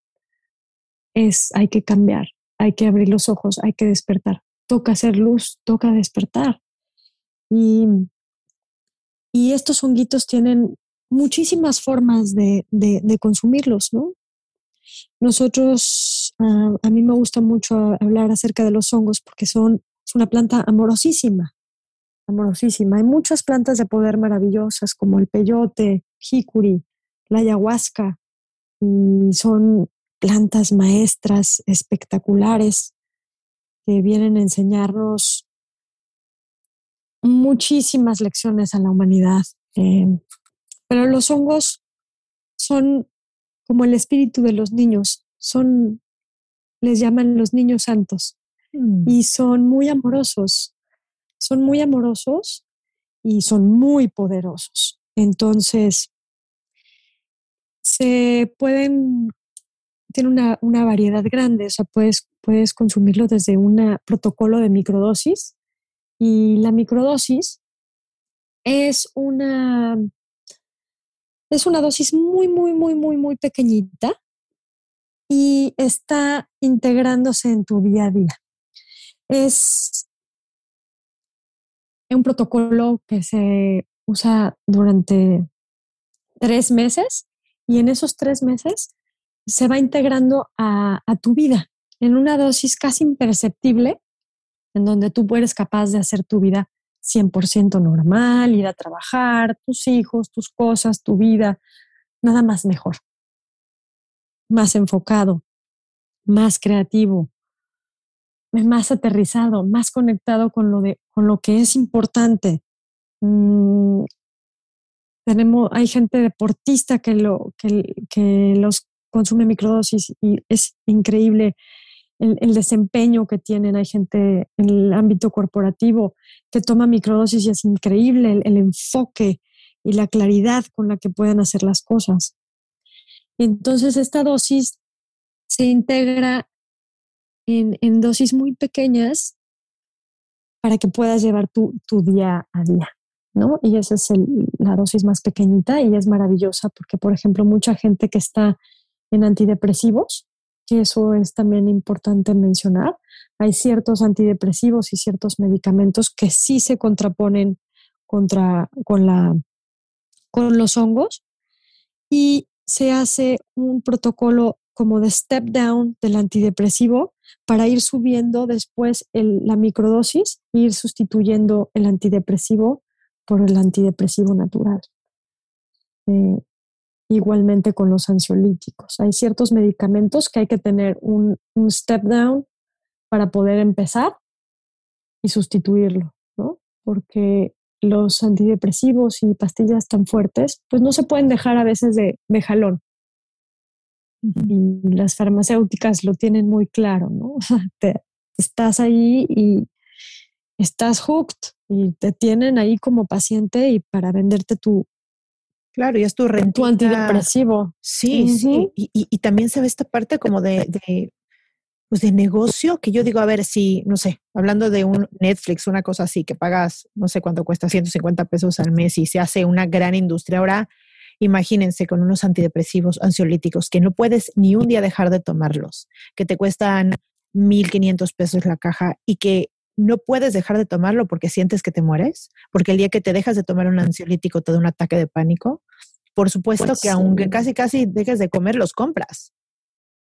Es, hay que cambiar, hay que abrir los ojos, hay que despertar. Toca hacer luz, toca despertar. Y, y estos honguitos tienen muchísimas formas de, de, de consumirlos, ¿no? Nosotros, ah, a mí me gusta mucho hablar acerca de los hongos porque son, es una planta amorosísima, amorosísima. Hay muchas plantas de poder maravillosas como el peyote, jicuri, la ayahuasca, y son plantas maestras espectaculares que vienen a enseñarnos muchísimas lecciones a la humanidad. Eh, pero los hongos son como el espíritu de los niños. Son, les llaman los niños santos. Mm. Y son muy amorosos. Son muy amorosos y son muy poderosos. Entonces, se pueden, tiene una, una, variedad grande, o sea, puedes, puedes consumirlo desde un protocolo de microdosis y la microdosis es una es una dosis muy, muy, muy, muy, muy pequeñita, y está integrándose en tu día a día. Es un protocolo que se usa durante tres meses y en esos tres meses se va integrando a, tu vida en una dosis casi imperceptible, en donde tú eres capaz de hacer tu vida 100% normal, ir a trabajar, tus hijos, tus cosas, tu vida, nada más mejor, más enfocado, más creativo, más aterrizado, más conectado con lo, de, con lo que es importante. Mm, tenemos, hay gente deportista que, lo, que, que los consume microdosis y es increíble el, desempeño que tienen. Hay gente en el ámbito corporativo que toma microdosis y es increíble el, enfoque y la claridad con la que pueden hacer las cosas. Entonces, esta dosis se integra en, en dosis muy pequeñas para que puedas llevar tu, tu día a día. ¿no? Y esa es la dosis más pequeñita y es maravillosa porque, por ejemplo, mucha gente que está en antidepresivos, que eso es también importante mencionar, hay ciertos antidepresivos y ciertos medicamentos que sí se contraponen contra, con, la, con los hongos y se hace un protocolo como de step down del antidepresivo para ir subiendo después la microdosis e ir sustituyendo el antidepresivo por el antidepresivo natural. Eh, igualmente con los ansiolíticos. Hay ciertos medicamentos que hay que tener un, step down para poder empezar y sustituirlo, ¿no? Porque los antidepresivos y pastillas tan fuertes, pues no se pueden dejar a veces de, de jalón. Y las farmacéuticas lo tienen muy claro, ¿no? *laughs* Te, estás ahí y estás hooked y te tienen ahí como paciente y para venderte tu... Claro, y es tu renta. Tu antidepresivo. Sí, sí. Y, y, también se ve esta parte como de, de, pues de negocio, que yo digo, a ver, si, no sé, hablando de un Netflix, una cosa así, que pagas, no sé cuánto cuesta, 150 pesos al mes y se hace una gran industria. Ahora, imagínense con unos antidepresivos, ansiolíticos, que no puedes ni un día dejar de tomarlos, que te cuestan 1.500 pesos la caja y que no puedes dejar de tomarlo porque sientes que te mueres, porque el día que te dejas de tomar un ansiolítico te da un ataque de pánico. Por supuesto pues que aunque casi casi dejes de comer, los compras.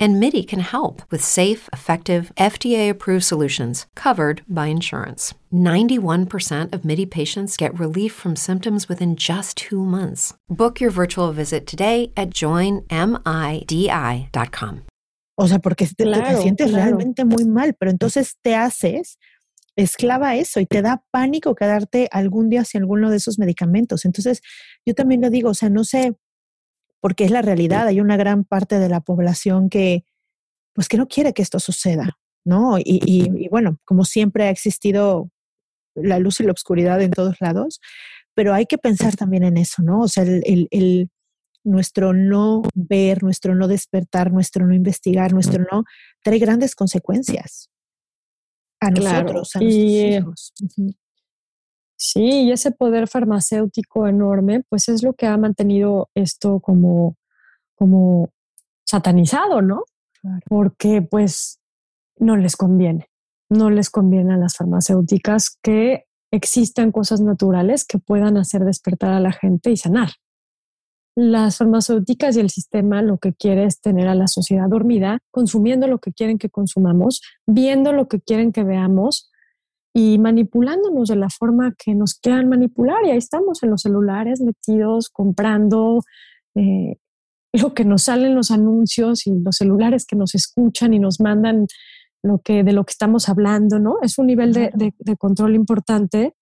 and MIDI can help with safe, effective, FDA approved solutions covered by insurance. 91% of MIDI patients get relief from symptoms within just two months. Book your virtual visit today at joinmidi.com. O sea, porque te, claro, te sientes claro. realmente muy mal, pero entonces te haces esclava a eso y te da pánico quedarte algún día sin alguno de esos medicamentos. Entonces, yo también lo digo, o sea, no sé, porque es la realidad, hay una gran parte de la población que, pues, que no quiere que esto suceda, ¿no? Y, y, y bueno, como siempre ha existido la luz y la oscuridad en todos lados, pero hay que pensar también en eso, ¿no? O sea, el, el, nuestro no ver, nuestro no despertar, nuestro no investigar, nuestro no, trae grandes consecuencias a nosotros, a nuestros hijos. Sí, y ese poder farmacéutico enorme, pues es lo que ha mantenido esto como, como satanizado, ¿no? porque pues no les conviene, no les conviene a las farmacéuticas que existan cosas naturales que puedan hacer despertar a la gente y sanar. Las farmacéuticas y el sistema lo que quiere es tener a la sociedad dormida, consumiendo lo que quieren que consumamos, viendo lo que quieren que veamos y manipulándonos de la forma que nos quieran manipular. Y ahí estamos en los celulares metidos, comprando eh, lo que nos salen los anuncios y los celulares que nos escuchan y nos mandan lo que, de lo que estamos hablando, ¿no? Es un nivel de, control importante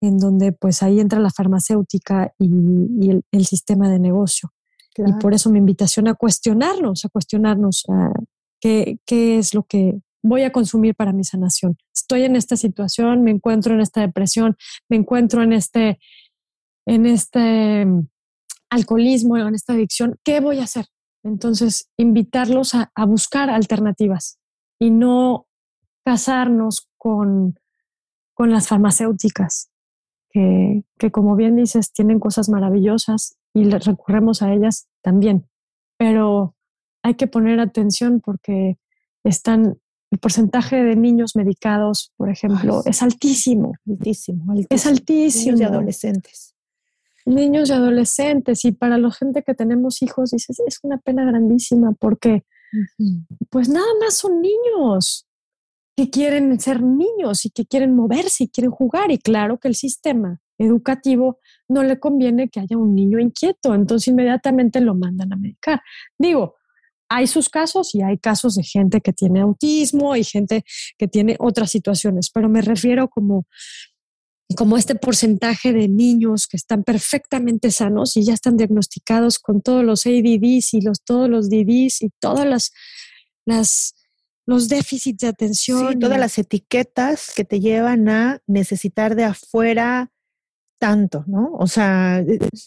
en donde pues ahí entra la farmacéutica y, el, sistema de negocio. Y por eso mi invitación a cuestionarnos, a cuestionarnos qué, qué es lo que voy a consumir para mi sanación. Estoy en esta situación, me encuentro en esta depresión, me encuentro en este, en este mm, alcoholismo, en esta adicción, ¿qué voy a hacer? Entonces, invitarlos a buscar alternativas y no casarnos con, con las farmacéuticas, que, que, como bien dices, tienen cosas maravillosas y recurremos a ellas también. Pero hay que poner atención porque están, el porcentaje de niños medicados, por ejemplo, es altísimo. Altísimo, Es altísimo. Niños y adolescentes. Niños y adolescentes. Y para la gente que tenemos hijos, dices, es una pena grandísima porque pues nada más son niños que quieren ser niños y que quieren moverse y quieren jugar. Y claro que el sistema educativo no le conviene que haya un niño inquieto, entonces inmediatamente lo mandan a medicar. Digo, hay sus casos y hay casos de gente que tiene autismo y gente que tiene otras situaciones, pero me refiero como como este porcentaje de niños que están perfectamente sanos y ya están diagnosticados con todos los ADDs y los, todos los DDs y todas las, las los déficits de atención. todas las etiquetas que te llevan a necesitar de afuera tanto, ¿no? O sea,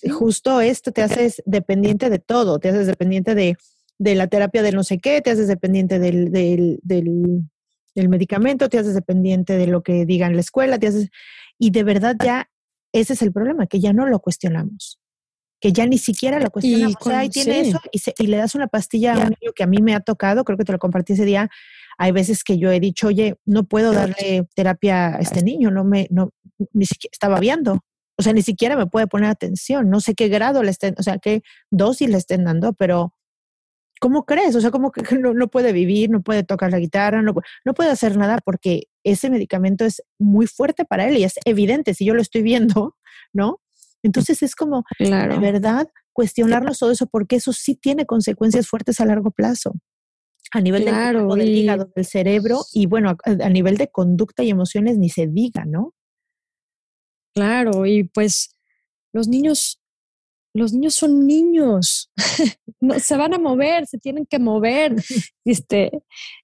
justo esto te haces dependiente de todo, te haces dependiente de, de la terapia de no sé qué, te haces dependiente del, del, del, del medicamento, te haces dependiente de lo que digan la escuela, te haces y de verdad ya ese es el problema, que ya no lo cuestionamos, que ya ni siquiera lo cuestionamos. o sea, ahí tiene eso y, le das una pastilla a un niño que a mí me ha tocado, creo que te lo compartí ese día. Hay veces que yo he dicho, oye, no puedo darle terapia a este niño, no me, no, ni siquiera estaba viendo. O sea, ni siquiera me puede poner atención. No sé qué grado le estén, o sea, qué dosis le estén dando, pero ¿cómo crees? O sea, como que no, no, puede vivir, no puede tocar la guitarra, no, no puede hacer nada porque ese medicamento es muy fuerte para él y es evidente si yo lo estoy viendo, *laughs* ¿no? Entonces es como, de verdad, cuestionarnos todo eso porque eso sí tiene consecuencias fuertes a largo plazo a nivel del, hígado, del cerebro y bueno, a, a, nivel de conducta y emociones ni se diga, ¿no? Claro, y pues los niños los niños son niños, *laughs* no, se van a mover, se tienen que mover, *laughs* este,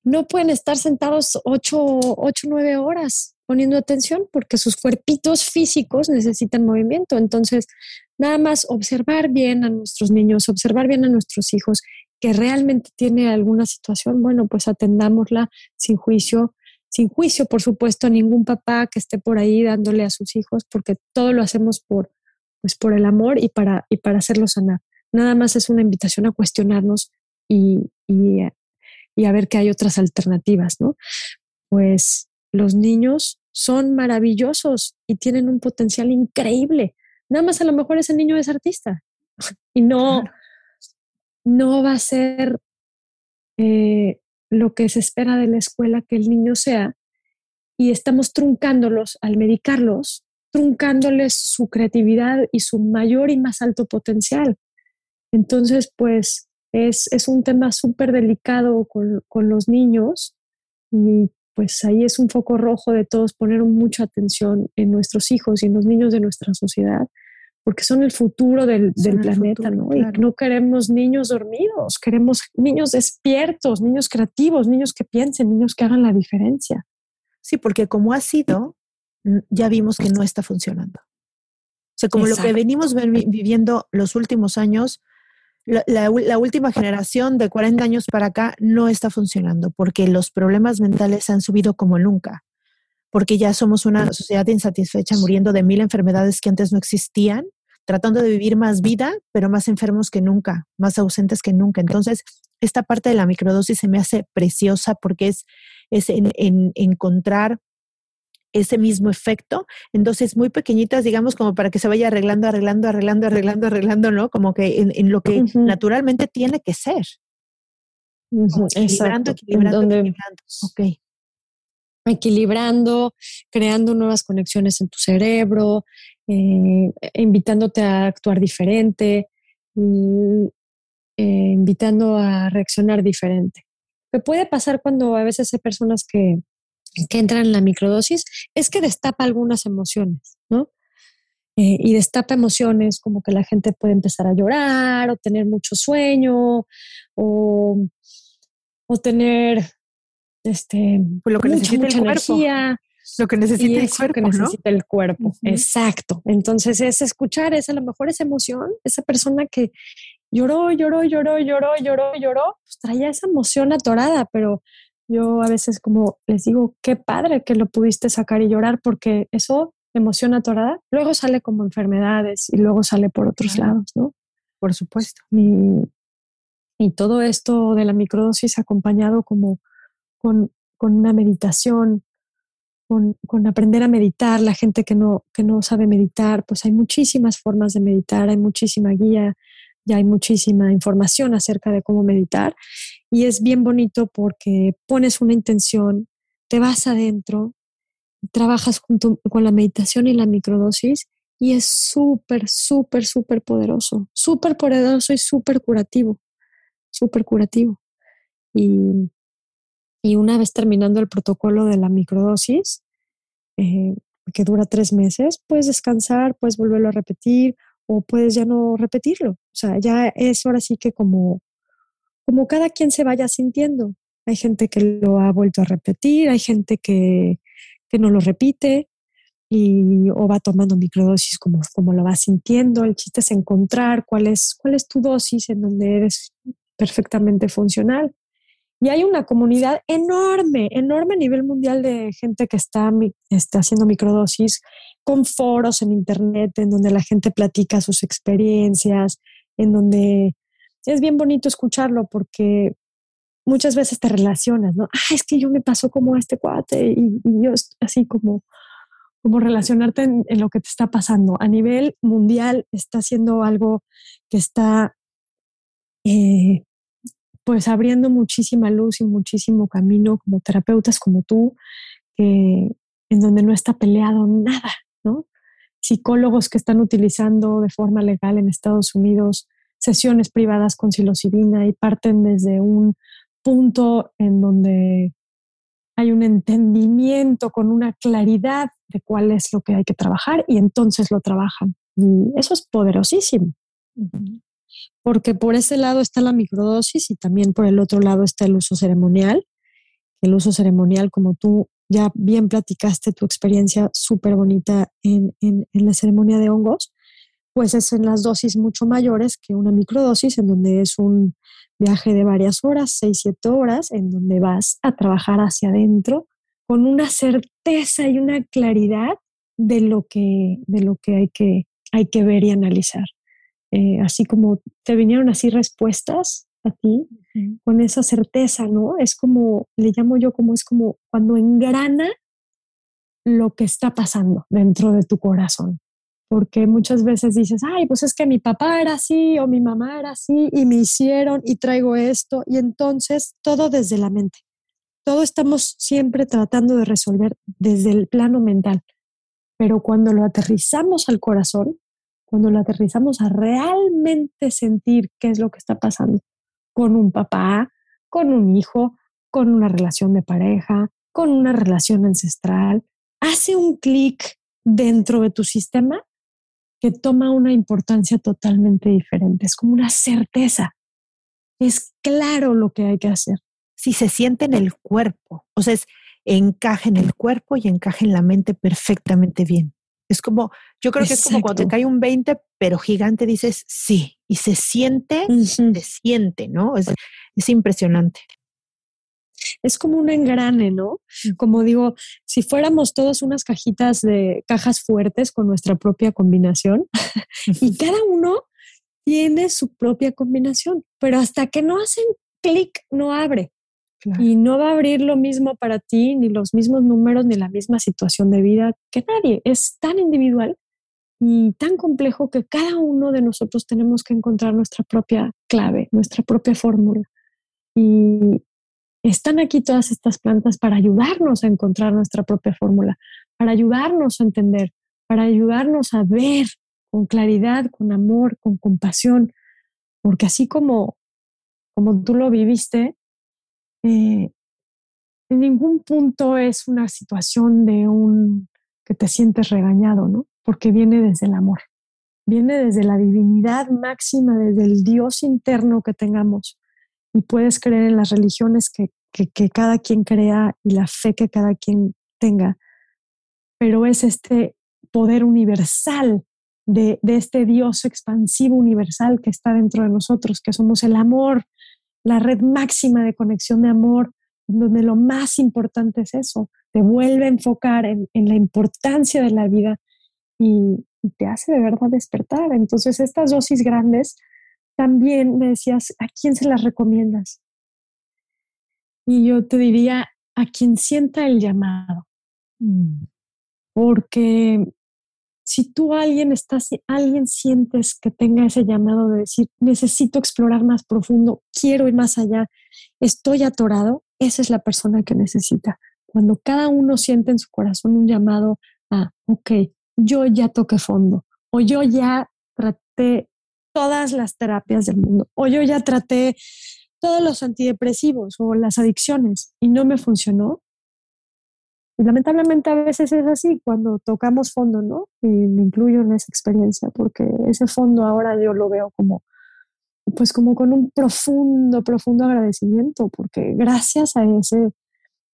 no pueden estar sentados ocho, ocho, nueve horas poniendo atención porque sus cuerpitos físicos necesitan movimiento. Entonces, nada más observar bien a nuestros niños, observar bien a nuestros hijos que realmente tiene alguna situación, bueno, pues atendámosla sin juicio, sin juicio, por supuesto, a ningún papá que esté por ahí dándole a sus hijos, porque todo lo hacemos por, pues por el amor y para, y para hacerlo sanar. Nada más es una invitación a cuestionarnos y, y, y a ver que hay otras alternativas, ¿no? Pues los niños son maravillosos y tienen un potencial increíble. Nada más a lo mejor ese niño es artista *laughs* y no, no va a ser eh, lo que se espera de la escuela que el niño sea y estamos truncándolos al medicarlos truncándoles su creatividad y su mayor y más alto potencial. Entonces, pues es, un tema súper delicado con, con, los niños y pues ahí es un foco rojo de todos poner mucha atención en nuestros hijos y en los niños de nuestra sociedad, porque son el futuro del, del planeta, ¿no? Y no queremos niños dormidos, queremos niños despiertos, niños creativos, niños que piensen, niños que hagan la diferencia. Sí, porque como ha sido, ya vimos que no está funcionando. O sea, como lo que venimos viviendo los últimos años, la, última generación de 40 años para acá no está funcionando porque los problemas mentales han subido como nunca, porque ya somos una sociedad insatisfecha muriendo de mil enfermedades que antes no existían, tratando de vivir más vida, pero más enfermos que nunca, más ausentes que nunca. Entonces, esta parte de la microdosis se me hace preciosa porque es, es en, encontrar ese mismo efecto en dosis muy pequeñitas, digamos, como para que se vaya arreglando, arreglando, arreglando, arreglando, arreglando, ¿no? Como que en, lo que naturalmente tiene que ser. Equilibrando, equilibrando, equilibrando. Ok equilibrando, creando nuevas conexiones en tu cerebro, eh, invitándote a actuar diferente, mm, eh, invitando a reaccionar diferente. Que puede pasar cuando a veces hay personas que, que entran en la microdosis es que destapa algunas emociones, ¿no? Eh, y destapa emociones como que la gente puede empezar a llorar o tener mucho sueño o, o tener este, pues lo que necesita el cuerpo. Lo que necesita el cuerpo. que necesita el cuerpo. Exacto. Entonces es escuchar, es a lo mejor esa emoción, esa persona que lloró, lloró, lloró, lloró, lloró, lloró, pues traía esa emoción atorada, pero yo a veces como les digo, qué padre que lo pudiste sacar y llorar porque eso, emoción atorada, luego sale como enfermedades y luego sale por otros lados, ¿no? Por supuesto. Y, y todo esto de la microdosis acompañado como con, una meditación, con, aprender a meditar. La gente que no, que no sabe meditar, pues hay muchísimas formas de meditar, hay muchísima guía, ya hay muchísima información acerca de cómo meditar. Y es bien bonito porque pones una intención, te vas adentro, trabajas con la meditación y la microdosis y es súper, súper, súper poderoso, súper poderoso y súper curativo, súper curativo. Y y una vez terminando el protocolo de la microdosis, eh, que dura tres meses, puedes descansar, puedes volverlo a repetir o puedes ya no repetirlo. O sea, ya es ahora sí que como, como cada quien se vaya sintiendo. Hay gente que lo ha vuelto a repetir, hay gente que, que no lo repite y, o va tomando microdosis como, como lo va sintiendo. El chiste es encontrar cuál es, tu dosis en donde eres perfectamente funcional. Y hay una comunidad enorme, enorme a nivel mundial de gente que está, está haciendo microdosis con foros en internet en donde la gente platica sus experiencias, en donde es bien bonito escucharlo porque muchas veces te relacionas, ¿no? Ah, es que yo me pasó como este cuate y, yo así como, como relacionarte en, lo que te está pasando. A nivel mundial está haciendo algo que está eh, pues abriendo muchísima luz y muchísimo camino como terapeutas como tú, en donde no está peleado nada, ¿no? Psicólogos que están utilizando de forma legal en Estados Unidos sesiones privadas con psilocibina y parten desde un punto en donde hay un entendimiento con una claridad de cuál es lo que hay que trabajar y entonces lo trabajan. Y eso es poderosísimo porque por ese lado está la microdosis y también por el otro lado está el uso ceremonial. El uso ceremonial, como tú ya bien platicaste tu experiencia súper bonita en, en, la ceremonia de hongos, pues es en las dosis mucho mayores que una microdosis, en donde es un viaje de varias horas, seis, siete horas, en donde vas a trabajar hacia adentro con una certeza y una claridad de lo que, de lo que, hay, que hay que ver y analizar. Eh, así como te vinieron así respuestas a ti, con esa certeza, ¿no? Es como, le llamo yo como es como cuando engrana lo que está pasando dentro de tu corazón. Porque muchas veces dices, ay, pues es que mi papá era así o mi mamá era así y me hicieron y traigo esto. Y entonces todo desde la mente. Todo estamos siempre tratando de resolver desde el plano mental. Pero cuando lo aterrizamos al corazón, cuando lo aterrizamos a realmente sentir qué es lo que está pasando con un papá, con un hijo, con una relación de pareja, con una relación ancestral, hace un clic dentro de tu sistema que toma una importancia totalmente diferente. Es como una certeza. Es claro lo que hay que hacer. Si se siente en el cuerpo, o sea, es encaje en el cuerpo y encaje en la mente perfectamente bien. Es como, yo creo que es como cuando te cae un 20, pero gigante dices sí, y se siente, se siente, ¿no? Es, es impresionante. Es como un engrane, ¿no? Como digo, si fuéramos todos unas cajitas de cajas fuertes con nuestra propia combinación *laughs* y cada uno tiene su propia combinación, pero hasta que no hacen clic, no abre. Y no va a abrir lo mismo para ti, ni los mismos números, ni la misma situación de vida que nadie. Es tan individual y tan complejo que cada uno de nosotros tenemos que encontrar nuestra propia clave, nuestra propia fórmula. Y están aquí todas estas plantas para ayudarnos a encontrar nuestra propia fórmula, para ayudarnos a entender, para ayudarnos a ver con claridad, con amor, con compasión, porque así como, como tú lo viviste, eh, en ningún punto es una situación de un que te sientes regañado, ¿no? porque viene desde el amor, viene desde la divinidad máxima, desde el Dios interno que tengamos. Y puedes creer en las religiones que, que, cada quien crea y la fe que cada quien tenga, pero es este poder universal de, de, este Dios expansivo universal que está dentro de nosotros, que somos el amor, la red máxima de conexión de amor, donde lo más importante es eso, te vuelve a enfocar en, en la importancia de la vida y, te hace de verdad despertar. Entonces, estas dosis grandes, también me decías, ¿a quién se las recomiendas? Y yo te diría, a quien sienta el llamado. Mm. Porque si tú alguien estás, alguien sientes que tenga ese llamado de decir, necesito explorar más profundo, quiero ir más allá, estoy atorado, esa es la persona que necesita. Cuando cada uno siente en su corazón un llamado a, ok, yo ya toqué fondo o yo ya traté todas las terapias del mundo o yo ya traté todos los antidepresivos o las adicciones y no me funcionó. Y lamentablemente a veces es así cuando tocamos fondo, ¿no? Y me incluyo en esa experiencia porque ese fondo ahora yo lo veo como, pues como con un profundo, profundo agradecimiento porque gracias a ese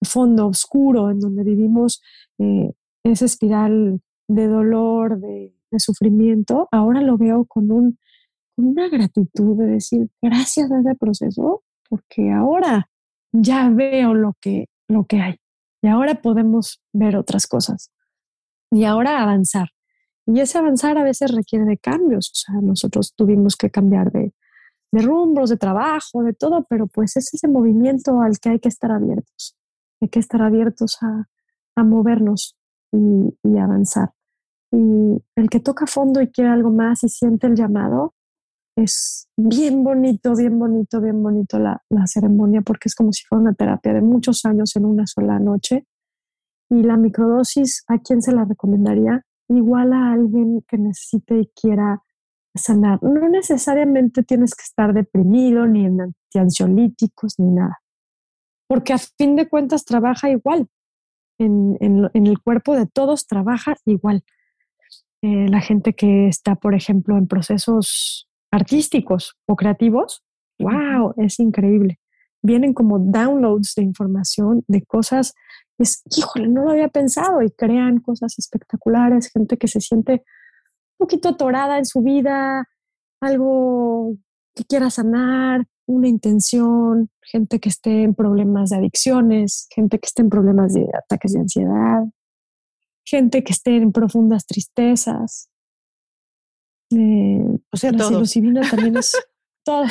fondo oscuro en donde vivimos eh, esa espiral de dolor, de, sufrimiento, ahora lo veo con, un, una gratitud de decir gracias a ese proceso, porque ahora ya veo lo que, lo que hay y ahora podemos ver otras cosas y ahora avanzar. Y ese avanzar a veces requiere de cambios, o sea, nosotros tuvimos que cambiar de, de rumbos, de trabajo, de todo, pero pues es ese movimiento al que hay que estar abiertos, hay que estar abiertos a, a movernos y, y avanzar. Y el que toca fondo y quiere algo más y siente el llamado, es bien bonito, bien bonito, bien bonito la, la, ceremonia porque es como si fuera una terapia de muchos años en una sola noche. Y la microdosis, ¿a quién se la recomendaría? Igual a alguien que necesite y quiera sanar. No necesariamente tienes que estar deprimido, ni en antiansiolíticos, ni nada. Porque a fin de cuentas trabaja igual. En, en, el cuerpo de todos trabaja igual. Eh, la gente que está, por ejemplo, en procesos artísticos o creativos, wow, es increíble. Vienen como downloads de información, de cosas, es, híjole, no lo había pensado y crean cosas espectaculares, gente que se siente un poquito atorada en su vida, algo que quiera sanar, una intención, gente que esté en problemas de adicciones, gente que esté en problemas de ataques de ansiedad, gente que esté en profundas tristezas. Eh, o sea, todos. también es *laughs* todos.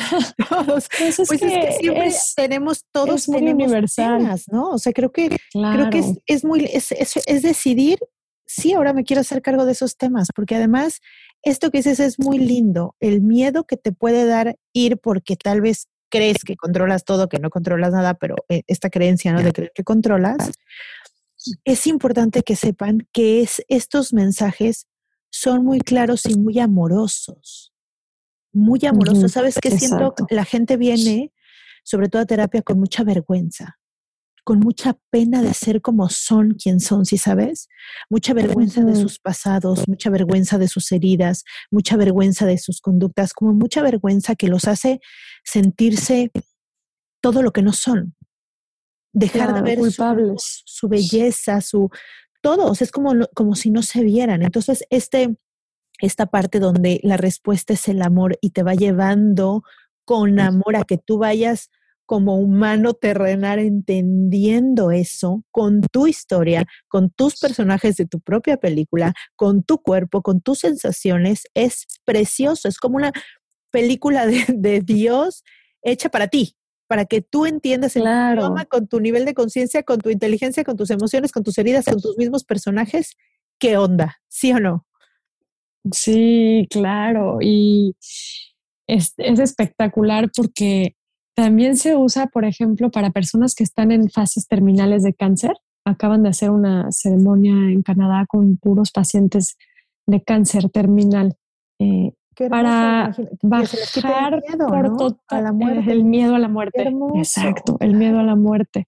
Pues es, que, siempre tenemos todos muy universal, ¿no? O sea, creo que creo que es, muy es, es, decidir sí, ahora me quiero hacer cargo de esos temas, porque además esto que dices es muy lindo, el miedo que te puede dar ir porque tal vez crees que controlas todo, que no controlas nada, pero eh, esta creencia, ¿no? De creer que controlas, es importante que sepan que es, estos mensajes son muy claros y muy amorosos. Muy amorosos. ¿Sabes qué siento? La gente viene, sobre todo a terapia, con mucha vergüenza, con mucha pena de ser como son quien son, ¿sí sabes? Mucha vergüenza de sus pasados, mucha vergüenza de sus heridas, mucha vergüenza de sus conductas, como mucha vergüenza que los hace sentirse todo lo que no son dejar de ver Su, belleza, su todo, es como, como si no se vieran. Entonces, este, esta parte donde la respuesta es el amor y te va llevando con amor a que tú vayas como humano terrenal entendiendo eso con tu historia, con tus personajes de tu propia película, con tu cuerpo, con tus sensaciones, es precioso. Es como una película de, Dios hecha para ti, para que tú entiendas el idioma con tu nivel de conciencia, con tu inteligencia, con tus emociones, con tus heridas, con tus mismos personajes. ¿Qué onda? ¿Sí o no? Sí, claro. Y es, es espectacular porque también se usa, por ejemplo, para personas que están en fases terminales de cáncer. Acaban de hacer una ceremonia en Canadá con puros pacientes de cáncer terminal eh, para bajar por total, la muerte. el miedo a la muerte. Exacto, el miedo a la muerte.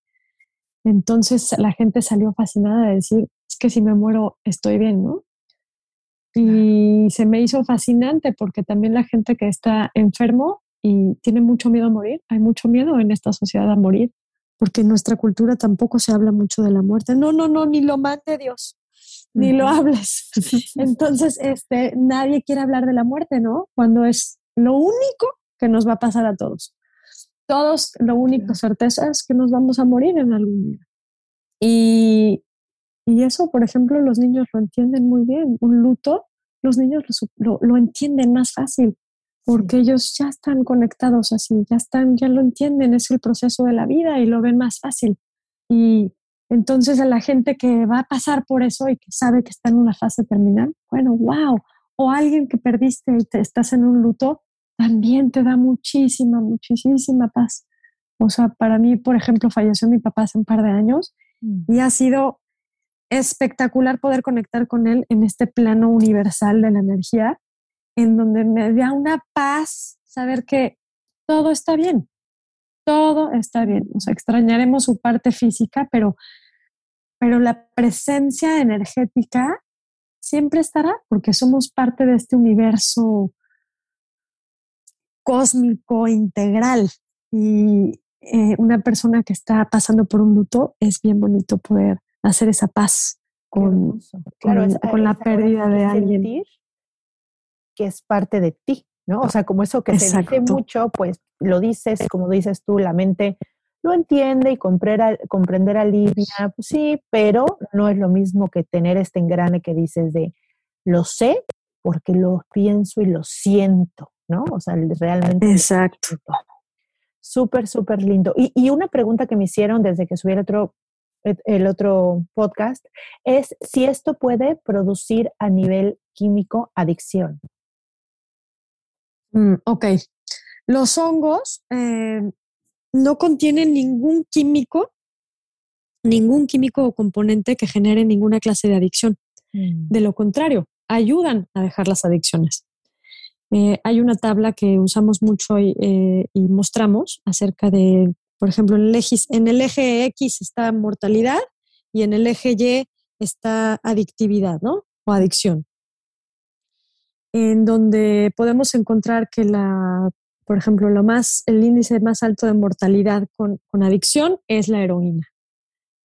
Entonces la gente salió fascinada de decir, es que si me muero estoy bien, ¿no? Y se me hizo fascinante porque también la gente que está enfermo y tiene mucho miedo a morir. Hay mucho miedo en esta sociedad a morir, porque en nuestra cultura tampoco se habla mucho de la muerte. No, no, no, ni lo mande Dios, ni lo hables. *laughs* Entonces, este, nadie quiere hablar de la muerte, ¿no? Cuando es lo único que nos va a pasar a todos. Todos, lo único certeza es que nos vamos a morir en algún día. Y, y eso, por ejemplo, los niños lo entienden muy bien. Un luto, los niños lo, lo entienden más fácil porque ellos ya están conectados así, ya están, ya lo entienden, es el proceso de la vida y lo ven más fácil. Y entonces a la gente que va a pasar por eso y que sabe que está en una fase terminal, bueno, wow, o alguien que perdiste y te estás en un luto, también te da muchísima, muchísima paz. O sea, para mí, por ejemplo, falleció mi papá hace un par de años mm. y ha sido espectacular poder conectar con él en este plano universal de la energía en donde me da una paz saber que todo está bien, todo está bien. O sea, extrañaremos su parte física, pero, pero la presencia energética siempre estará porque somos parte de este universo cósmico integral. Y eh, una persona que está pasando por un luto es bien bonito poder hacer esa paz con, con, la pérdida de alguien que es parte de ti, ¿no? O sea, como eso que se dice mucho, pues lo dices, como dices tú, la mente lo entiende y comprender, comprender alivia, pues sí, pero no es lo mismo que tener este engrane que dices de lo sé porque lo pienso y lo siento, ¿no? O sea, realmente. Exacto. Súper, súper lindo. Y, y, una pregunta que me hicieron desde que subí el otro, el otro podcast es si esto puede producir a nivel químico adicción. Mm, ok. Los hongos eh, no contienen ningún químico, ningún químico o componente que genere ninguna clase de adicción. Mm. De lo contrario, ayudan a dejar las adicciones. Eh, hay una tabla que usamos mucho eh, y, mostramos acerca de, por ejemplo, en el, eje, en el eje X está mortalidad y en el eje Y está adictividad, ¿no? O adicción en donde podemos encontrar que la, por ejemplo, lo más, el índice más alto de mortalidad con, adicción es la heroína.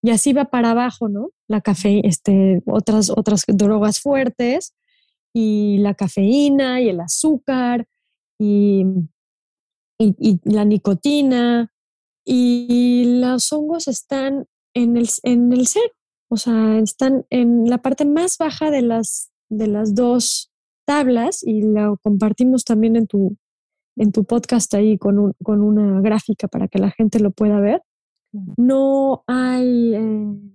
Y así va para abajo, ¿no? La cafeína, este, otras, otras drogas fuertes, y la cafeína, y el azúcar, y, y, la nicotina, y los hongos están en el, en el cero, o sea, están en la parte más baja de las, de las dos tablas y lo compartimos también en tu, en tu podcast ahí con, un, con una gráfica para que la gente lo pueda ver. No hay... Eh...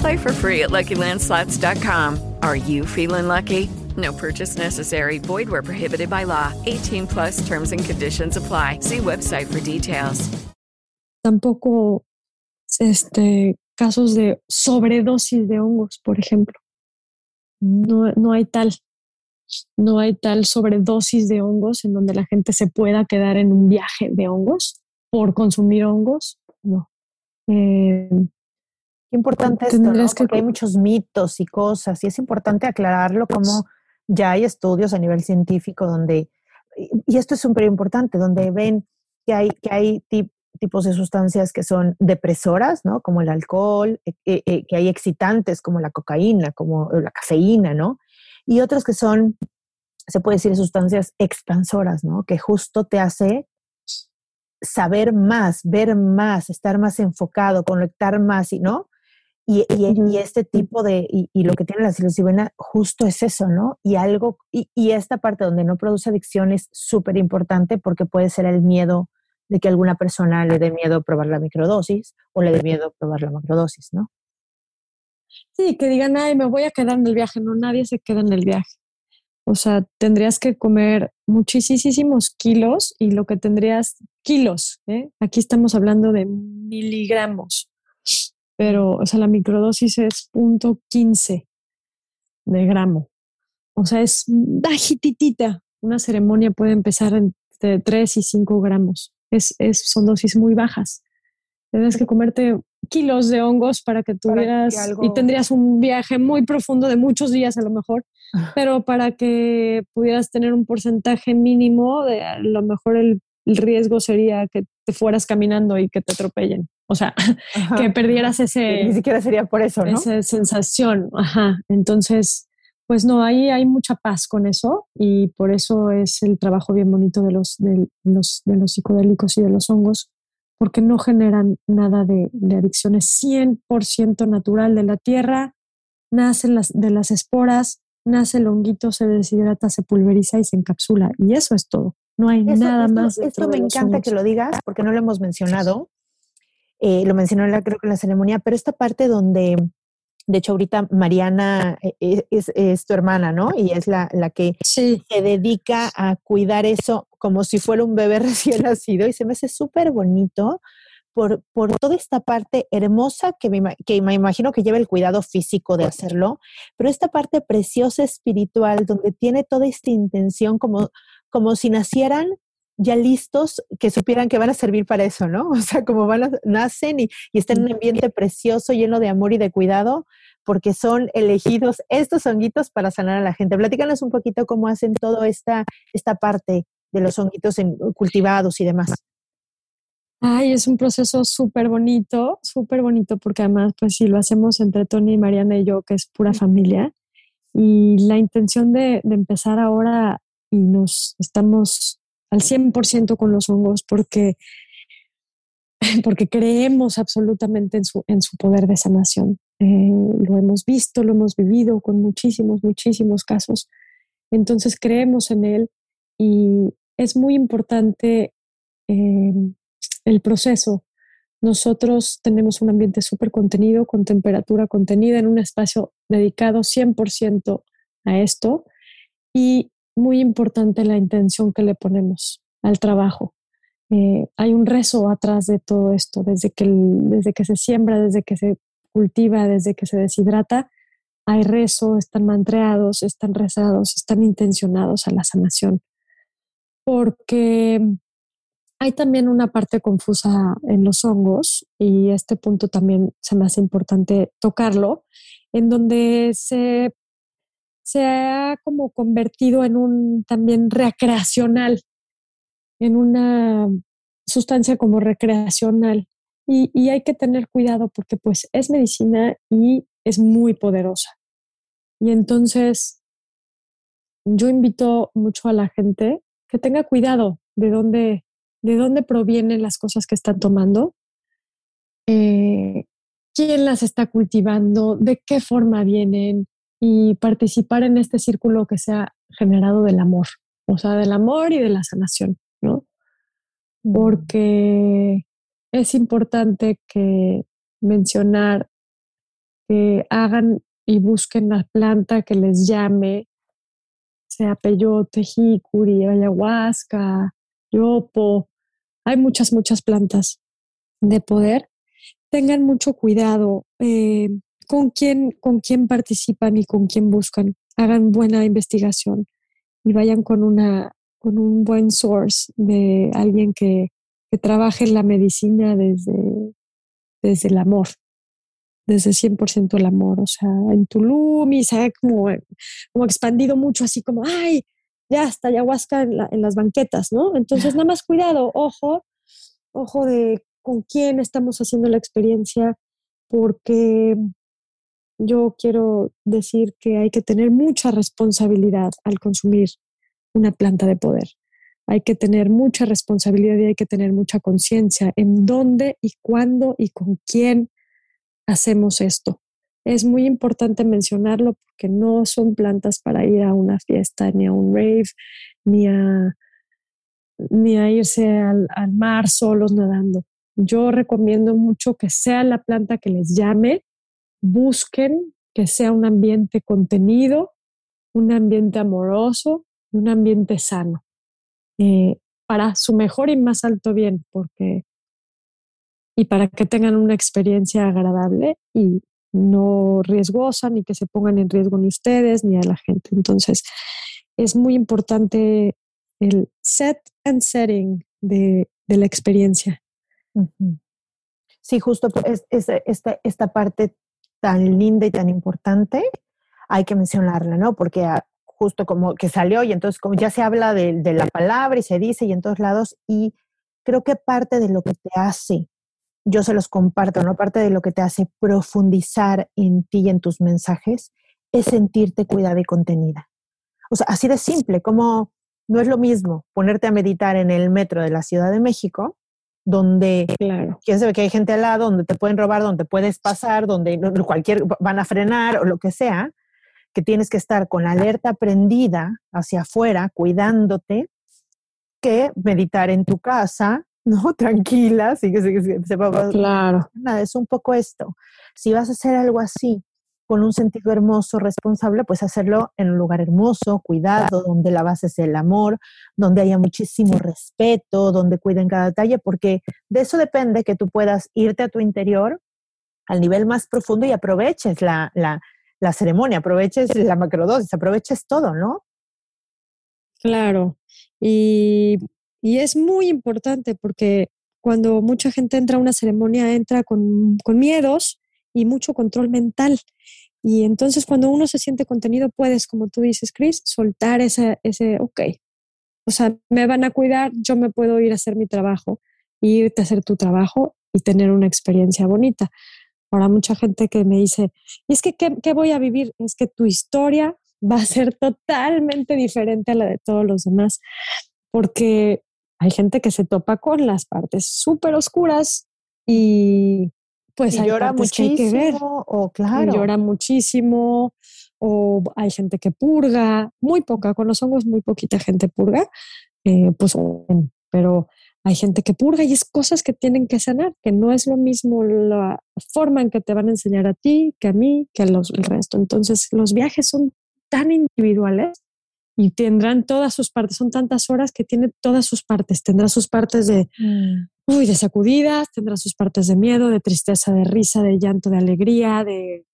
Play for free at LuckyLandSlots.com. Are you feeling lucky? No purchase necessary. Void where prohibited by law. 18 plus terms and conditions apply. See website for details. Tampoco este, casos de sobredosis de hongos, por ejemplo. No, no hay tal. No hay tal sobredosis de hongos en donde la gente se pueda quedar en un viaje de hongos por consumir hongos. No. Eh, Qué importante esto, ¿no? Porque hay muchos mitos y cosas, y es importante aclararlo como ya hay estudios a nivel científico donde, y esto es súper importante, donde ven que hay, que hay tipos de sustancias que son depresoras, ¿no? Como el alcohol, eh, eh, eh, que hay excitantes como la cocaína, como la cafeína, ¿no? Y otros que son, se puede decir, sustancias expansoras, ¿no? Que justo te hace saber más, ver más, estar más enfocado, conectar más, y ¿no? Y, este tipo de, y, lo que tiene la psilocibina justo es eso, ¿no? Y algo, y, esta parte donde no produce adicción es súper importante porque puede ser el miedo de que alguna persona le dé miedo probar la microdosis o le dé miedo probar la macrodosis, ¿no? Sí, que digan, ay, me voy a quedar en el viaje. No, nadie se queda en el viaje. O sea, tendrías que comer muchísimos kilos y lo que tendrías, kilos, ¿eh? aquí estamos hablando de miligramos pero o sea, la microdosis es punto .15 de gramo. O sea, es bajititita. Una ceremonia puede empezar entre 3 y 5 gramos. Es, es, son dosis muy bajas. Tienes que comerte kilos de hongos para que tuvieras y tendrías un viaje muy profundo de muchos días a lo mejor, pero para que pudieras tener un porcentaje mínimo, de a lo mejor el, el riesgo sería que te fueras caminando y que te atropellen. O sea, *laughs* que perdieras ese... Ni siquiera sería por eso, ¿no? Esa sensación, ajá. Entonces, pues no, ahí hay mucha paz con eso y por eso es el trabajo bien bonito de los, de los, de los psicodélicos y de los hongos, porque no generan nada de, de adicciones 100% natural de la tierra, nacen las, de las esporas, nace el honguito, se deshidrata, se pulveriza y se encapsula. Y eso es todo. No hay nada más. Esto me encanta que lo digas porque no lo hemos mencionado eh, lo mencionó la, creo que en la ceremonia, pero esta parte donde, de hecho ahorita Mariana eh, eh, es, tu hermana, ¿no? Y es la, la que se dedica a cuidar eso como si fuera un bebé *laughs* recién nacido y se me hace súper bonito. Por, por, toda esta parte hermosa que me, que me imagino que lleva el cuidado físico de hacerlo, pero esta parte preciosa espiritual donde tiene toda esta intención como, como si nacieran ya listos que supieran que van a servir para eso, ¿no? *laughs* O sea, como van a, nacen y, están en un ambiente precioso, lleno de amor y de cuidado, porque son elegidos estos honguitos para sanar a la gente. Platícanos un poquito cómo hacen toda esta, esta parte de los honguitos en, cultivados y demás. Ay, es un proceso súper bonito, súper bonito, porque además, pues sí, lo hacemos entre Tony, Mariana y yo, que es pura familia. Y la intención de, de empezar ahora y nos estamos al 100% con los hongos porque, *laughs* porque creemos absolutamente en su, en su poder de sanación. Eh, lo hemos visto, lo hemos vivido con muchísimos, muchísimos casos. Entonces creemos en él y es muy importante eh, el proceso. Nosotros tenemos un ambiente súper contenido, con temperatura contenida, en un espacio dedicado 100% a esto. Y muy importante la intención que le ponemos al trabajo. Eh, hay un rezo atrás de todo esto, desde que, desde que se siembra, desde que se cultiva, desde que se deshidrata, hay rezo, están mantreados, están rezados, están intencionados a la sanación. Porque hay también una parte confusa en los hongos, y este punto también se me hace importante tocarlo, en donde se se ha como convertido en un también recreacional, en una sustancia como recreacional. Y, hay que tener cuidado porque pues es medicina y es muy poderosa. Y entonces yo invito mucho a la gente que tenga cuidado de dónde, de dónde provienen las cosas que están tomando, eh, quién las está cultivando, de qué forma vienen, y participar en este círculo que se ha generado del amor, o sea, del amor y de la sanación, ¿no? Mm. Porque es importante que mencionar que hagan y busquen la planta que les llame sea peyote, jicuri, ayahuasca, yopo, hay muchas, muchas plantas de poder. Tengan mucho cuidado eh, con, quién, con quién participan y con quién buscan. Hagan buena investigación y vayan con, una, con un buen source de alguien que, que trabaje en la medicina desde, desde el amor, desde 100% el amor. O sea, en Tulum y se ha como, como expandido mucho, así como, ay, ya está ayahuasca en, en las banquetas, ¿no? Entonces, nada más cuidado, ojo, ojo de con quién estamos haciendo la experiencia, porque yo quiero decir que hay que tener mucha responsabilidad al consumir una planta de poder. Hay que tener mucha responsabilidad y hay que tener mucha conciencia en dónde y cuándo y con quién hacemos esto. Es muy importante mencionarlo porque no son plantas para ir a una fiesta, ni a un rave, ni a, ni a irse al, al mar solos nadando. Yo recomiendo mucho que sea la planta que les llame, busquen que sea un ambiente contenido, un ambiente amoroso y un ambiente sano. Eh, para su mejor y más alto bien, porque y para que tengan una experiencia agradable y no riesgosa, ni que se pongan en riesgo ni ustedes ni a la gente. Entonces, es muy importante el set and setting de, de la experiencia. Sí, justo es, es, esta, esta parte tan linda y tan importante hay que mencionarla, ¿no? Porque ah, justo como que salió y entonces como ya se habla de, de, la palabra y se dice y en todos lados y creo que parte de lo que te hace yo se los comparto, ¿no? Parte de lo que te hace profundizar en ti y en tus mensajes es sentirte cuidada y contenida. O sea, así de simple, como no es lo mismo ponerte a meditar en el metro de la Ciudad de México, donde claro. quién sabe que hay gente al lado, donde te pueden robar, donde puedes pasar, donde cualquier van a frenar o lo que sea, que tienes que estar con la alerta prendida hacia afuera, cuidándote, que meditar en tu casa ¿no? *laughs* Tranquila, sí que, sí, sepa. Claro. Nada, es un poco esto. Si vas a hacer algo así, con un sentido hermoso, responsable, pues hacerlo en un lugar hermoso, cuidado, donde la base es el amor, donde haya muchísimo respeto, donde cuiden cada detalle, porque de eso depende que tú puedas irte a tu interior al nivel más profundo y aproveches la, la, la ceremonia, aproveches la macrodosis, aproveches todo, ¿no? Claro. Y y es muy importante porque cuando mucha gente entra a una ceremonia, entra con, con miedos y mucho control mental. Y entonces cuando uno se siente contenido, puedes, como tú dices, Chris, soltar ese, ese, ok, o sea, me van a cuidar, yo me puedo ir a hacer mi trabajo, irte a hacer tu trabajo y tener una experiencia bonita. Ahora mucha gente que me dice, y es que, ¿qué, ¿qué, voy a vivir? Es que tu historia va a ser totalmente diferente a la de todos los demás, porque hay gente que se topa con las partes súper oscuras y pues y hay llora muchísimo que, hay que ver. o claro. Y llora muchísimo o hay gente que purga, muy poca, con los hongos muy poquita gente purga, eh, pues, pero hay gente que purga y es cosas que tienen que sanar, que no es lo mismo la forma en que te van a enseñar a ti, que a mí, que a los, el resto. Entonces, los viajes son tan individuales y tendrán todas sus partes. Son tantas horas que tiene todas sus partes. Tendrá sus partes de, mm. uy, de sacudidas, tendrá sus partes de miedo, de tristeza, de risa, de llanto, de alegría, de,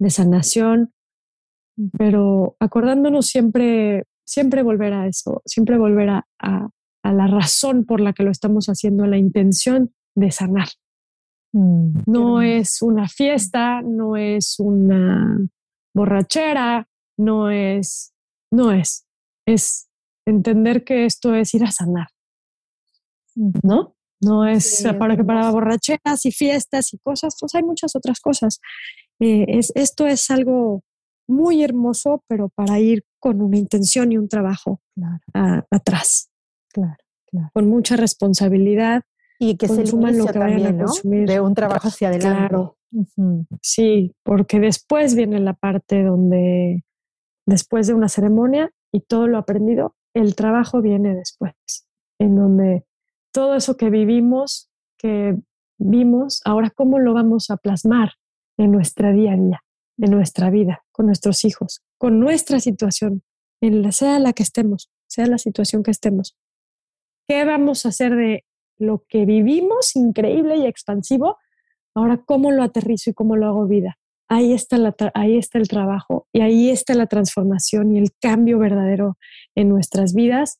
de sanación. Pero acordándonos siempre, siempre volver a eso, siempre volver a, a, a, la razón por la que lo estamos haciendo, la intención de sanar. Mm, no es una fiesta, no es una borrachera, no es no es. Es entender que esto es ir a sanar. ¿No? No es sí, para que para borracheras y fiestas y cosas, pues hay muchas otras cosas. Eh, es, esto es algo muy hermoso, pero para ir con una intención y un trabajo claro. a, atrás. Claro, claro. Con mucha responsabilidad. Y que se lo que vayan a. De un trabajo hacia adelante. Claro. Uh -huh. Sí, porque después viene la parte donde después de una ceremonia y todo lo aprendido, el trabajo viene después, en donde todo eso que vivimos, que vimos, ahora cómo lo vamos a plasmar en nuestra día a día, en nuestra vida, con nuestros hijos, con nuestra situación en la, sea la que estemos, sea la situación que estemos. ¿Qué vamos a hacer de lo que vivimos, increíble y expansivo? Ahora, ¿cómo lo aterrizo y cómo lo hago vida? Ahí está, la, ahí está el trabajo y ahí está la transformación y el cambio verdadero en nuestras vidas.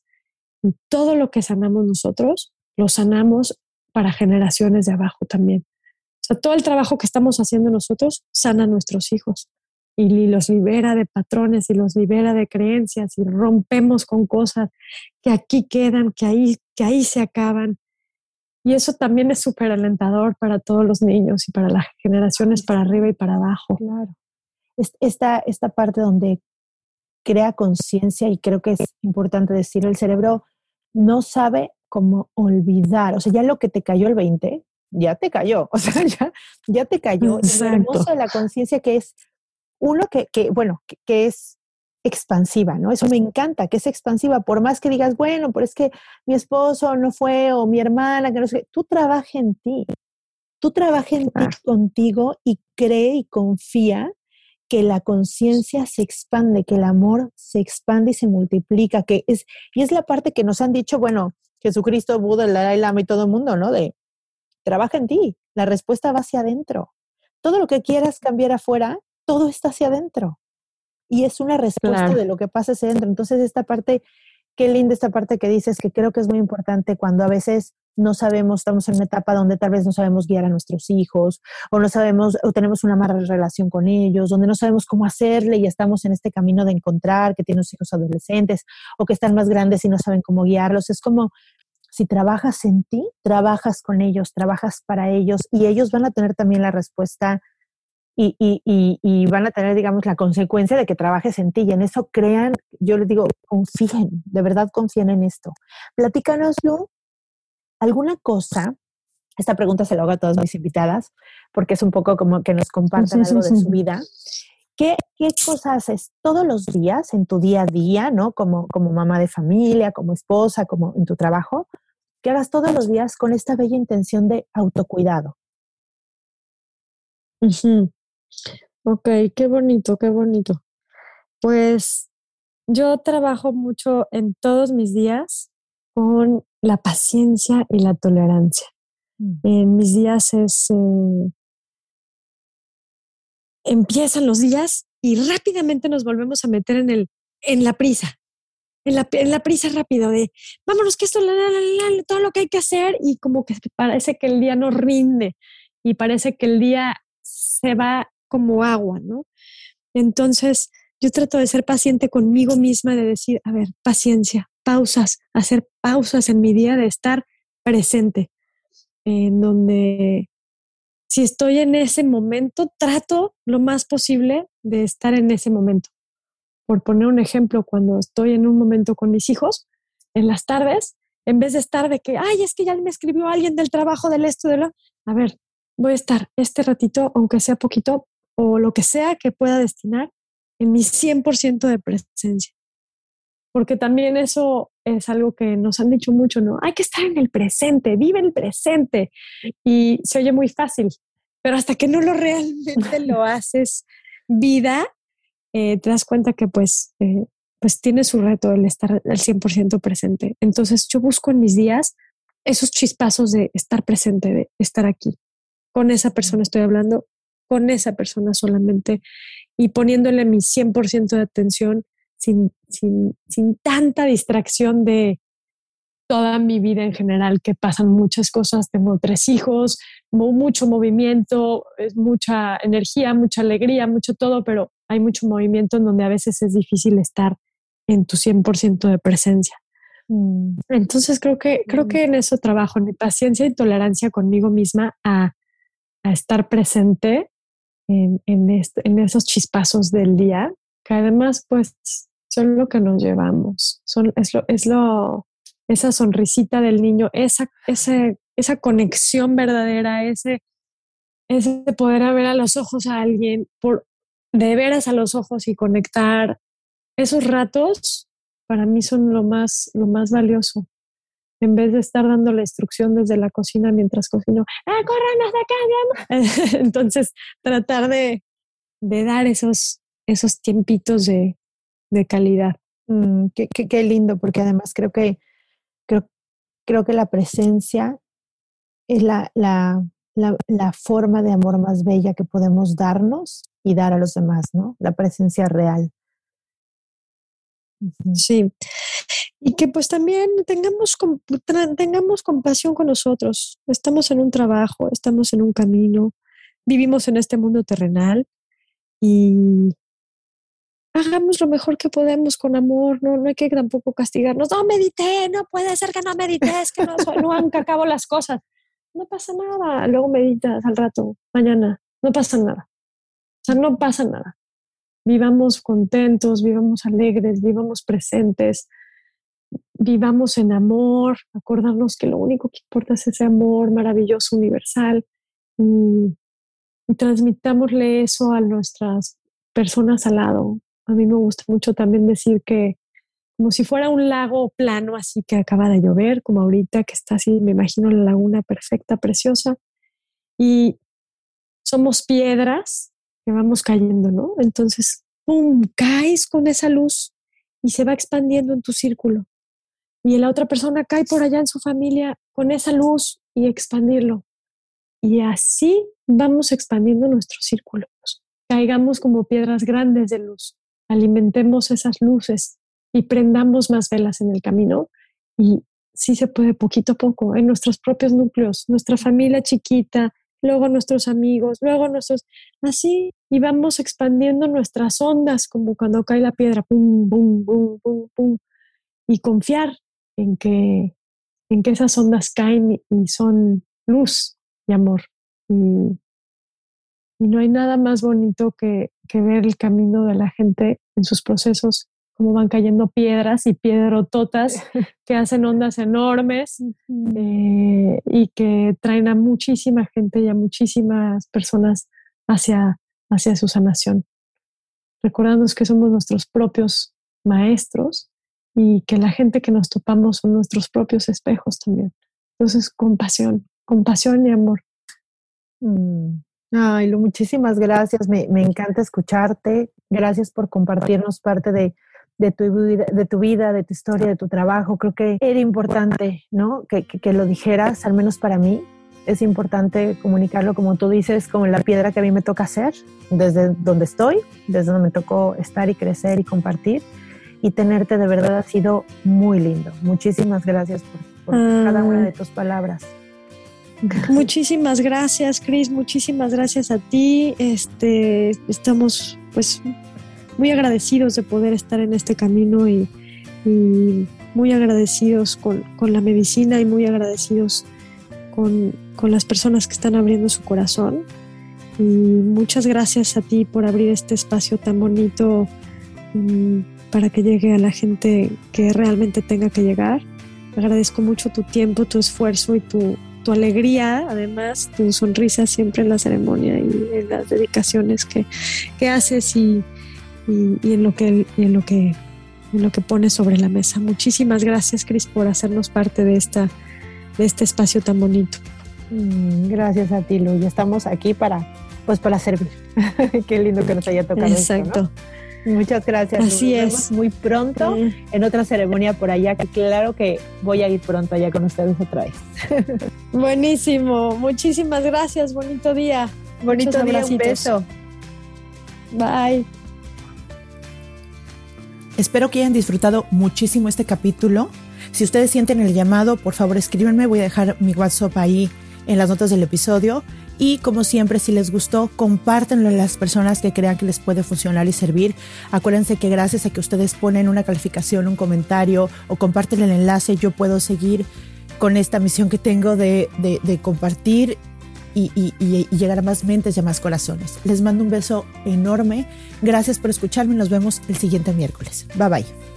todo lo que sanamos nosotros, lo sanamos para generaciones de abajo también. Todo el trabajo que estamos haciendo nosotros sana a nuestros hijos y los libera de patrones y los libera de creencias y rompemos con cosas que aquí quedan, que ahí, que ahí se acaban. Y eso también es súper alentador para todos los niños y para las generaciones para arriba y para abajo. Claro. Esta, esta parte donde crea conciencia y creo que es importante decir, el cerebro no sabe cómo olvidar. O sea, ya lo que te cayó el 20, ya te cayó. *laughs* O sea, ya, ya te cayó. Exacto. Lo hermoso de la conciencia que es uno que, que bueno, que, es expansiva, ¿no? Eso me encanta, que es expansiva, por más que digas, bueno, pero es que mi esposo no fue o mi hermana, que no sé, tú trabaja en ti, tú trabaja en ti contigo y cree y confía que la conciencia se expande, que el amor se expande y se multiplica, que es, y es la parte que nos han dicho, bueno, Jesucristo, Buda, el Dalai Lama y todo el mundo, ¿no? De, trabaja en ti, la respuesta va hacia adentro. Todo lo que quieras cambiar afuera, todo está hacia adentro. Y es una respuesta de lo que pasa hacia adentro. Entonces, esta parte, qué linda esta parte que dices, que creo que es muy importante cuando a veces no sabemos, estamos en una etapa donde tal vez no sabemos guiar a nuestros hijos, o no sabemos, o tenemos una mala relación con ellos, donde no sabemos cómo hacerle y estamos en este camino de encontrar que tienen hijos adolescentes o que están más grandes y no saben cómo guiarlos. Es como si trabajas en ti, trabajas con ellos, trabajas para ellos y ellos van a tener también la respuesta y, y, y, van a tener, digamos, la consecuencia de que trabajes en ti. Y en eso crean, yo les digo, confíen, de verdad confíen en esto. Platícanoslo, alguna cosa, esta pregunta se lo hago a todas mis invitadas, porque es un poco como que nos compartan algo de su vida. ¿Qué, ¿Qué cosa haces todos los días en tu día a día, ¿no? Como, como mamá de familia, como esposa, como en tu trabajo, que hagas todos los días con esta bella intención de autocuidado? Ok, qué bonito, qué bonito. Pues yo trabajo mucho en todos mis días con la paciencia y la tolerancia. Mm. En mis días es... Eh, empiezan los días y rápidamente nos volvemos a meter en, el, en la prisa. En la, en la prisa rápido de vámonos que esto, todo lo que hay que hacer y como que parece que el día no rinde y parece que el día se va como agua, ¿no? Entonces, yo trato de ser paciente conmigo misma, de decir, a ver, paciencia, pausas, hacer pausas en mi día, de estar presente, en donde si estoy en ese momento, trato lo más posible de estar en ese momento. Por poner un ejemplo, cuando estoy en un momento con mis hijos, en las tardes, en vez de estar de que, ay, es que ya me escribió alguien del trabajo, del esto, de lo, a ver, voy a estar este ratito, aunque sea poquito, o lo que sea que pueda destinar en mi 100% de presencia. Porque también eso es algo que nos han dicho mucho, ¿no? Hay que estar en el presente, vive el presente. Y se oye muy fácil, pero hasta que no lo *laughs* realmente lo haces vida, eh, te das cuenta que pues, eh, pues tiene su reto el estar al 100% presente. Entonces yo busco en mis días esos chispazos de estar presente, de estar aquí. Con esa persona estoy hablando, con esa persona solamente y poniéndole mi 100% de atención sin, sin, sin tanta distracción de toda mi vida en general, que pasan muchas cosas. Tengo tres hijos, mucho movimiento, es mucha energía, mucha alegría, mucho todo, pero hay mucho movimiento en donde a veces es difícil estar en tu 100% de presencia. Mm. Entonces creo que, creo que en eso trabajo, en mi paciencia y tolerancia conmigo misma a, a estar presente en, en, esos chispazos del día, que además pues son lo que nos llevamos, son, es, lo, es lo, esa sonrisita del niño, esa, ese, esa conexión verdadera, ese, ese poder ver a los ojos a alguien, por, de veras a los ojos y conectar, esos ratos para mí son lo más, lo más valioso en vez de estar dando la instrucción desde la cocina mientras cocino, ¡ah, corran hasta acá! *laughs* Entonces, tratar de, de, dar esos, esos tiempitos de, de calidad. Mm, qué, lindo, porque además creo que, creo, creo que la presencia es la, la, la, la, forma de amor más bella que podemos darnos y dar a los demás, ¿no? La presencia real. Sí. Y que pues también tengamos, tengamos compasión con nosotros. Estamos en un trabajo, estamos en un camino, vivimos en este mundo terrenal y hagamos lo mejor que podemos con amor, no, no hay que tampoco castigarnos. No medité, no puede ser que no medites, que no, nunca acabo las cosas. No pasa nada, luego meditas al rato, mañana, no pasa nada. O sea, no pasa nada. Vivamos contentos, vivamos alegres, vivamos presentes, vivamos en amor, acordarnos que lo único que importa es ese amor maravilloso, universal, y, y transmitámosle eso a nuestras personas al lado, a mí me gusta mucho también decir que como si fuera un lago plano, así que acaba de llover, como ahorita que está así, me imagino la laguna perfecta, preciosa, y somos piedras que vamos cayendo, ¿no? Entonces, ¡pum!, caes con esa luz y se va expandiendo en tu círculo. Y la otra persona cae por allá en su familia con esa luz y expandirlo. Y así vamos expandiendo nuestros círculos. Caigamos como piedras grandes de luz alimentemos esas luces y prendamos más velas en el camino. Y sí se puede poquito a poco, en nuestros propios núcleos, nuestra familia chiquita, luego nuestros amigos, luego nuestros... Así, y vamos expandiendo nuestras ondas, como cuando cae la piedra, pum, pum, pum, pum, pum, y confiar en que, en que esas ondas caen y son luz y amor. Y y no hay nada más bonito que, que, ver el camino de la gente en sus procesos, como van cayendo piedras y piedrototas *laughs* que hacen ondas enormes eh, y que traen a muchísima gente y a muchísimas personas hacia, hacia su sanación. Recordándonos que somos nuestros propios maestros y que la gente que nos topamos son nuestros propios espejos también. Entonces, compasión, compasión y amor. Mm. Ay, Lu, muchísimas gracias. Me, me, encanta escucharte. Gracias por compartirnos parte de, de, tu vida, de tu vida, de tu historia, de tu trabajo. Creo que era importante, ¿no? Que, que, que, lo dijeras, al menos para mí. Es importante comunicarlo, como tú dices, como la piedra que a mí me toca hacer, desde donde estoy, desde donde me tocó estar y crecer y compartir. Y tenerte de verdad ha sido muy lindo. Muchísimas gracias por, por cada una de tus palabras. Muchísimas gracias, Cris. Muchísimas gracias a ti. Este, estamos, pues, muy agradecidos de poder estar en este camino y, y muy agradecidos con, con, la medicina y muy agradecidos con, con, las personas que están abriendo su corazón. Y muchas gracias a ti por abrir este espacio tan bonito um, para que llegue a la gente que realmente tenga que llegar. Agradezco mucho tu tiempo, tu esfuerzo y tu, tu alegría, además, tu sonrisa siempre en la ceremonia y en las dedicaciones que, que haces y, y, y, en lo que, y en lo que en lo que pones sobre la mesa. Muchísimas gracias, Cris, por hacernos parte de esta de este espacio tan bonito. Mm, gracias a ti, Lu. estamos aquí para pues para servir. *laughs* Qué lindo que nos haya tocado. Exacto. Esto, ¿no? Muchas gracias. Así es. Muy pronto sí. en otra ceremonia por allá, que claro que voy a ir pronto allá con ustedes otra vez. *laughs* Buenísimo. Muchísimas gracias. Bonito día. Bonito día. Un beso. Bye. Espero que hayan disfrutado muchísimo este capítulo. Si ustedes sienten el llamado, por favor escríbanme. Voy a dejar mi WhatsApp ahí en las notas del episodio. Y como siempre, si les gustó, compártanlo a las personas que crean que les puede funcionar y servir. Acuérdense que gracias a que ustedes ponen una calificación, un comentario o comparten el enlace, yo puedo seguir con esta misión que tengo de, de, compartir y, y, y, llegar a más mentes y a más corazones. Les mando un beso enorme. Gracias por escucharme. Nos vemos el siguiente miércoles. Bye bye.